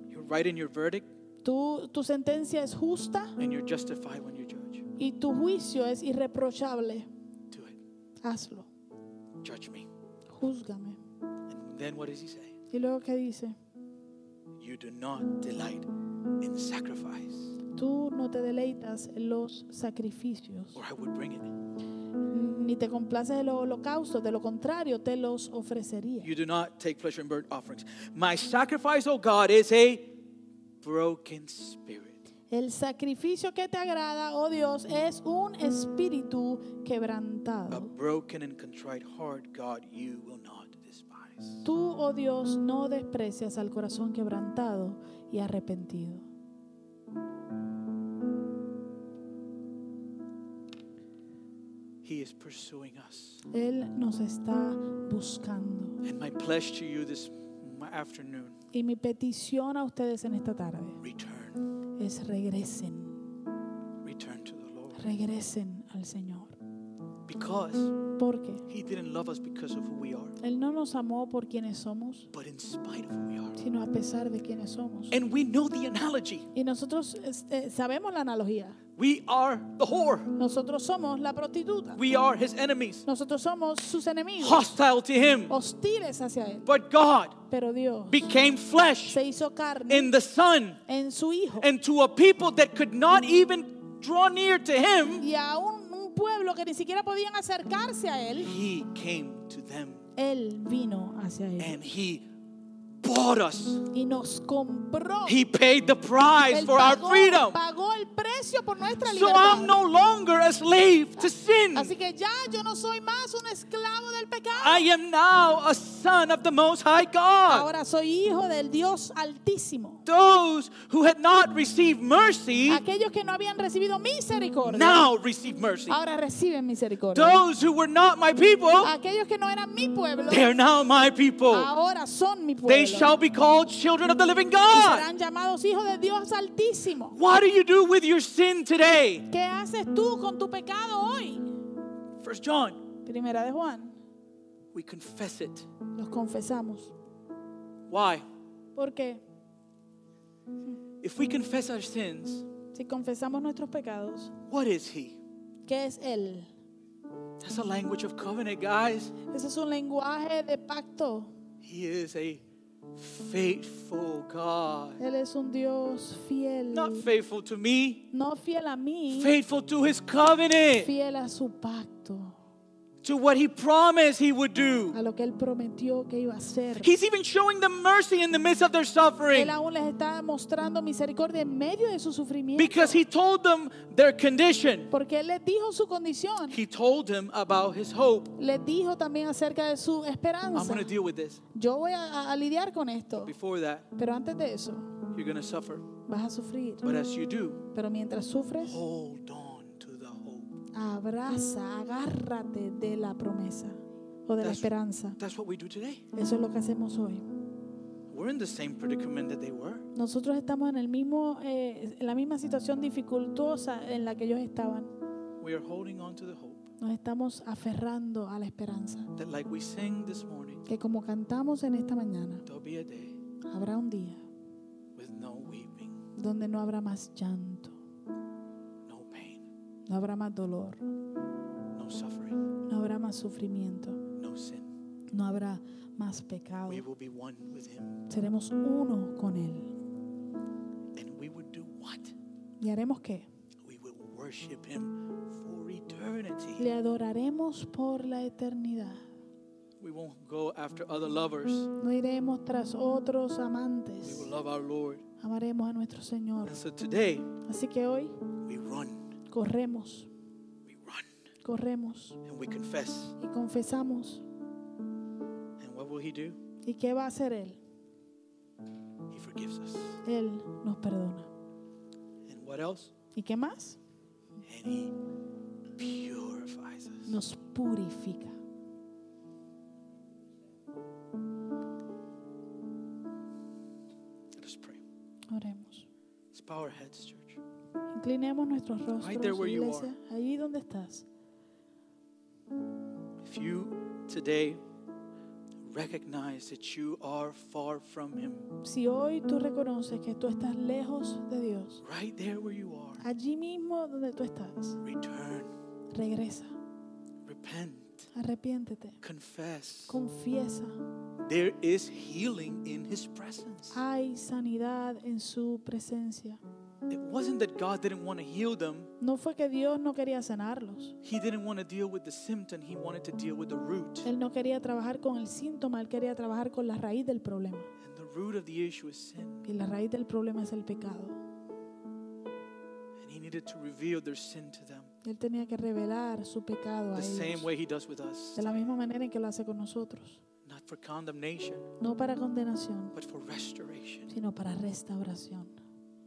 You're right in your verdict, Tú, tu sentencia es justa and you're justified when you judge. y tu juicio es irreprochable. Do it. Hazlo. Judge me. Júzgame. And then what does he say? Y luego, ¿qué dice? You do not delight in sacrifice, Tú no te deleitas en los sacrificios, or I would bring it. Ni te complaces en los holocaustos, de lo contrario, te los ofrecería. You do not take pleasure in burnt offerings. My sacrifice, oh God, is a broken spirit. El sacrificio que te agrada, oh Dios, es un espíritu A quebrantado. broken and contrite heart, God, you will not despise. Tú, oh Dios, no desprecias al corazón quebrantado y arrepentido. He is pursuing us. Él nos está buscando. And my pledge to you this afternoon Y mi petición a ustedes en esta tarde return. es regresen, Return to the Lord. regresen al Señor. Because Porque He didn't love us because of who we are, Él no nos amó por quienes somos, but in spite of who we are. sino a pesar de quienes somos. And we know the analogy. Y nosotros este, sabemos la analogía. We are the whore. Nosotros somos la prostituta. We are His enemies, Nosotros somos sus enemigos, hostile to Him. hostiles hacia Él. But God Pero Dios became flesh se hizo carne in the Son, en su Hijo. and to a people that could not even draw near to Him, Y a un, un pueblo que ni siquiera podían acercarse a Él, He came to them Él vino hacia Él. and He bought us. Y nos compró. He paid the price Él for our freedom. pagó el precio por nuestra So I'm no longer a slave to sin. Así que ya yo no soy más un esclavo del pecado. I am now a son of the Most High God. Ahora soy hijo del Dios Altísimo. Those who had not received mercy Aquellos que no habían recibido misericordia, now receive mercy. ahora reciben misericordia. Those who were not my people, Aquellos que no eran mi pueblo, they are now my people. ahora son mi They pueblo. Shall be called children of the living God. serán llamados hijos de Dios Altísimo. What do you do with your sin today? ¿Qué haces tú con tu pecado hoy? First John, Primera de Juan, we confess it. los confesamos. Why? ¿Por qué? If we confess our sins, Si confesamos nuestros pecados, what is He? ¿qué es Él? That's a language of covenant, guys. Ese es un lenguaje de pacto. He is a faithful God. Él es un Dios fiel. Not faithful to me, No fiel a mí, faithful to his covenant, fiel a su pacto, to what he promised he would do. a lo que Él prometió que iba a hacer. He's even showing them mercy in the midst of their suffering Él aún les está mostrando misericordia en medio de su sufrimiento. because he told them their condition. Porque Él les dijo su condición. He told them about his hope. Les dijo también acerca de su I'm going to deal with this. Yo voy a, a lidiar con esto. Before that, Pero antes de eso, you're going to suffer. vas a sufrir. But as you do, Pero mientras sufres, hold on. Abraza, agárrate de la promesa o de la esperanza. That's what we do today. Eso es lo que hacemos hoy. We're in the same predicament that they were. Nosotros estamos en, el mismo, eh, en la misma situación dificultosa en la que ellos estaban. We are holding on to the hope Nos estamos aferrando a la esperanza. that, like we sing this morning, Que como cantamos en esta mañana, there'll be a day habrá un día with no weeping, donde no habrá más llanto, no habrá más dolor, no suffering, no habrá más sufrimiento, no sin. no habrá más pecado. We will be one with Him. Seremos uno con Él. And we would do what? ¿Y haremos qué? We would worship Him for eternity. Le adoraremos por la eternidad. We won't go after other lovers. No iremos tras otros We amantes. will love our Lord. Amaremos a nuestro Señor. And so today, Así que hoy we run, corremos, we run, corremos and we confess. y confesamos. And what will He do? ¿Y qué va a hacer Él? He forgives us. Él nos perdona. And what else? ¿Y qué más? And He purifies us. Nos purifica. Let us pray. Oremos. Inclinemos nuestros rostros, Right there where you iglesia, allí donde estás. If you today recognize that you are far from Him, Si hoy tú reconoces que tú estás lejos de Dios, right there where you are, allí mismo donde tú estás, return, regresa, repent, arrepiéntete, confess. confiesa. There is healing in His presence. Hay sanidad en su presencia. It wasn't that God didn't want to heal them, No fue que Dios no quería sanarlos. He didn't want to deal with the symptom, He wanted to deal with the root. Él no quería trabajar con el síntoma, él quería trabajar con la raíz del problema. And the root of the issue is sin. Y la raíz del problema es el pecado. And He needed to reveal their sin to them Él tenía que revelar su pecado a the same ellos. way He does with us. De la misma manera en que lo hace con nosotros. Not for condemnation, No para condenación, but for restoration. sino para restauración.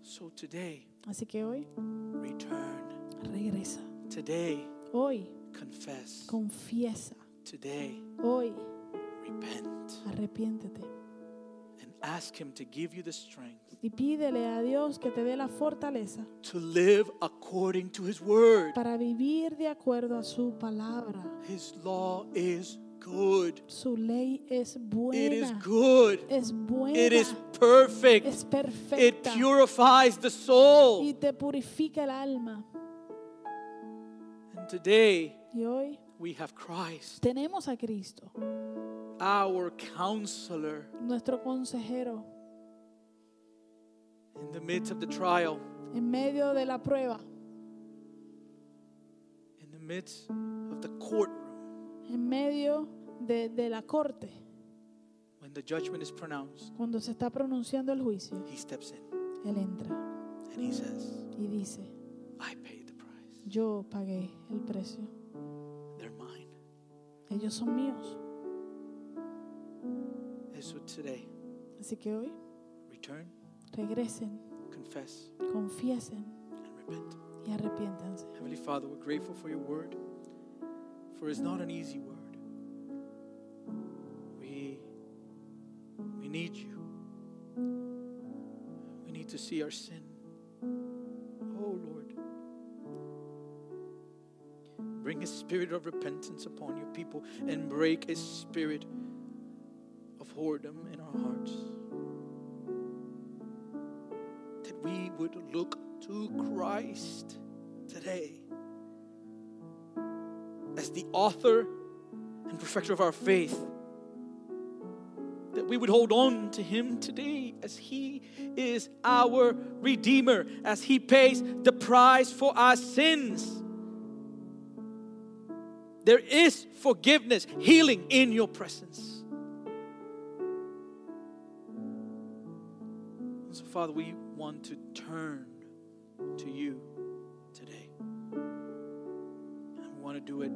So today, Así que hoy return. regresa. Today, Hoy confess. confiesa. Today, Hoy repent. arrepiéntete. And ask Him to give you the strength Y pídele a Dios que te dé la fortaleza to live according to His word. para vivir de acuerdo a su palabra. His law is good. Su ley es It is good. Es buena. It is perfect. es It purifies the soul. Y te purifica el alma. And today, Y hoy we have Christ, tenemos a Cristo, our counselor, nuestro consejero, in the midst of the trial, en medio de la prueba, in the midst of the courtroom, en medio de, de la corte, when the judgment is pronounced. cuando se está pronunciando el juicio. He steps in Él entra and he says, y dice, I paid the price. yo pagué el precio. They're mine. Ellos son míos. And so today, Así que hoy return, regresen, confess, confiesen and repent. y arrepiéntanse. Heavenly Father, we're grateful for your word, for it's not an easy word. We, we need you. We need to see our sin. Oh Lord. Bring a spirit of repentance upon your people and break a spirit of whoredom in our hearts. That we would look to Christ today the author and perfecter of our faith. That we would hold on to Him today as He is our Redeemer, as He pays the price for our sins. There is forgiveness, healing in your presence. So, Father, we want to turn to you today. And we want to do it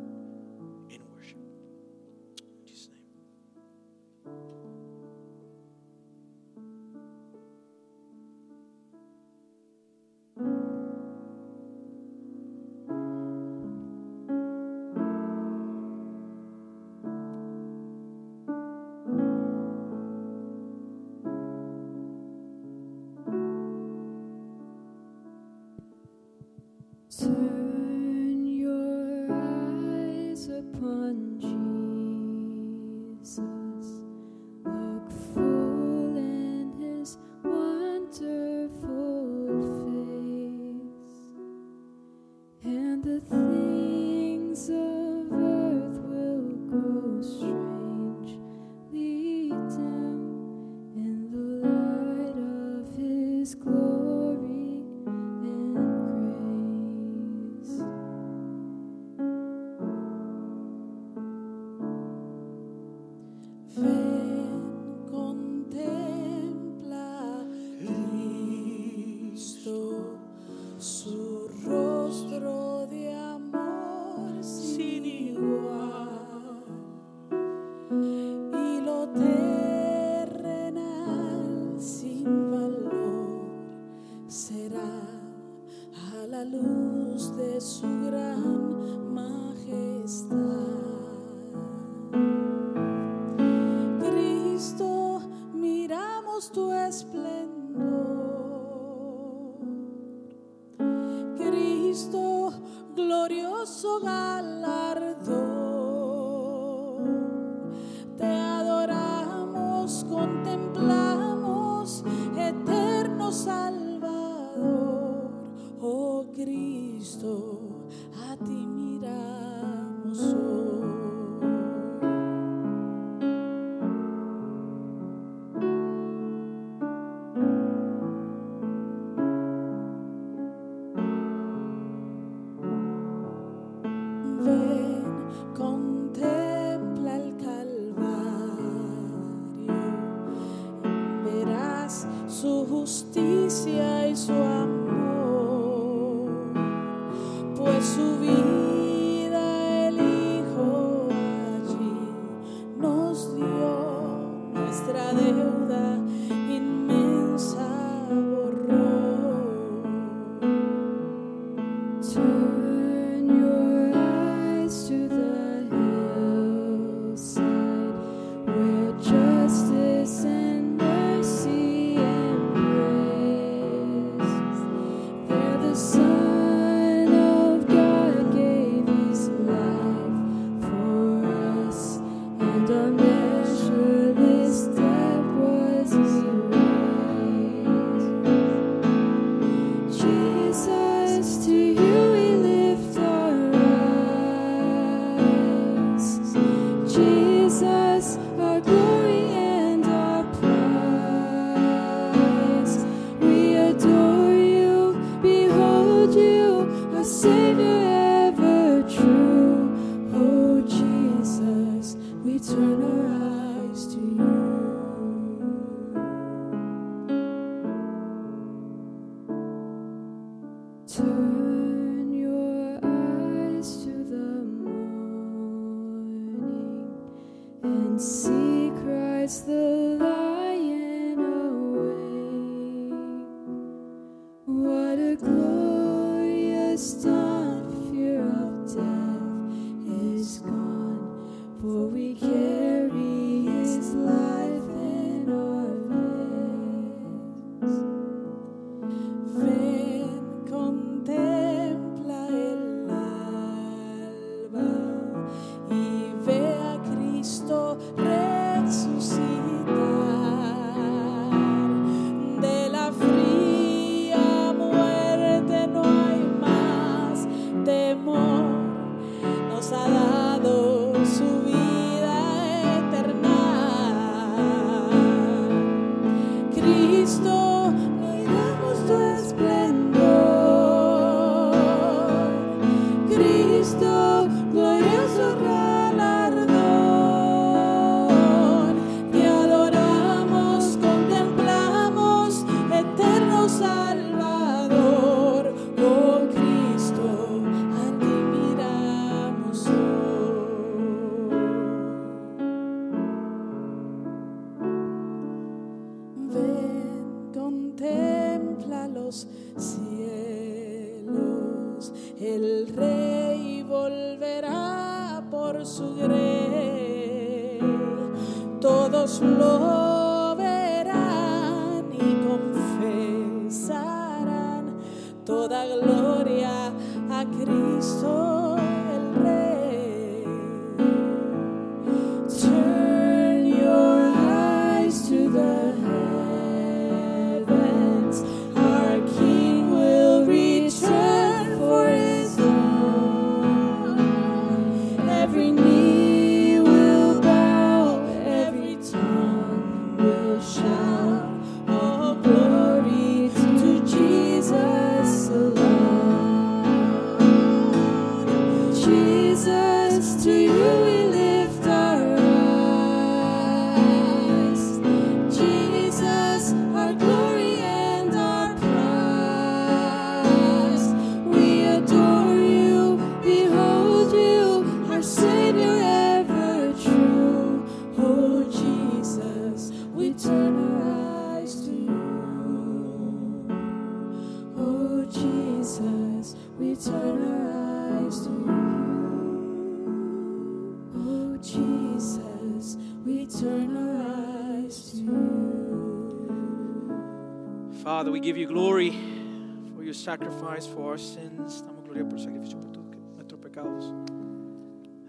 sacrifice for our sins. Damos gloria por el sacrificio por nuestros pecados.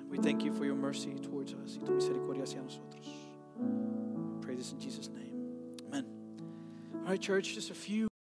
We thank you for your mercy towards us y tu misericordia hacia nosotros. We pray this in Jesus' name. Amen. All right, church, just a few.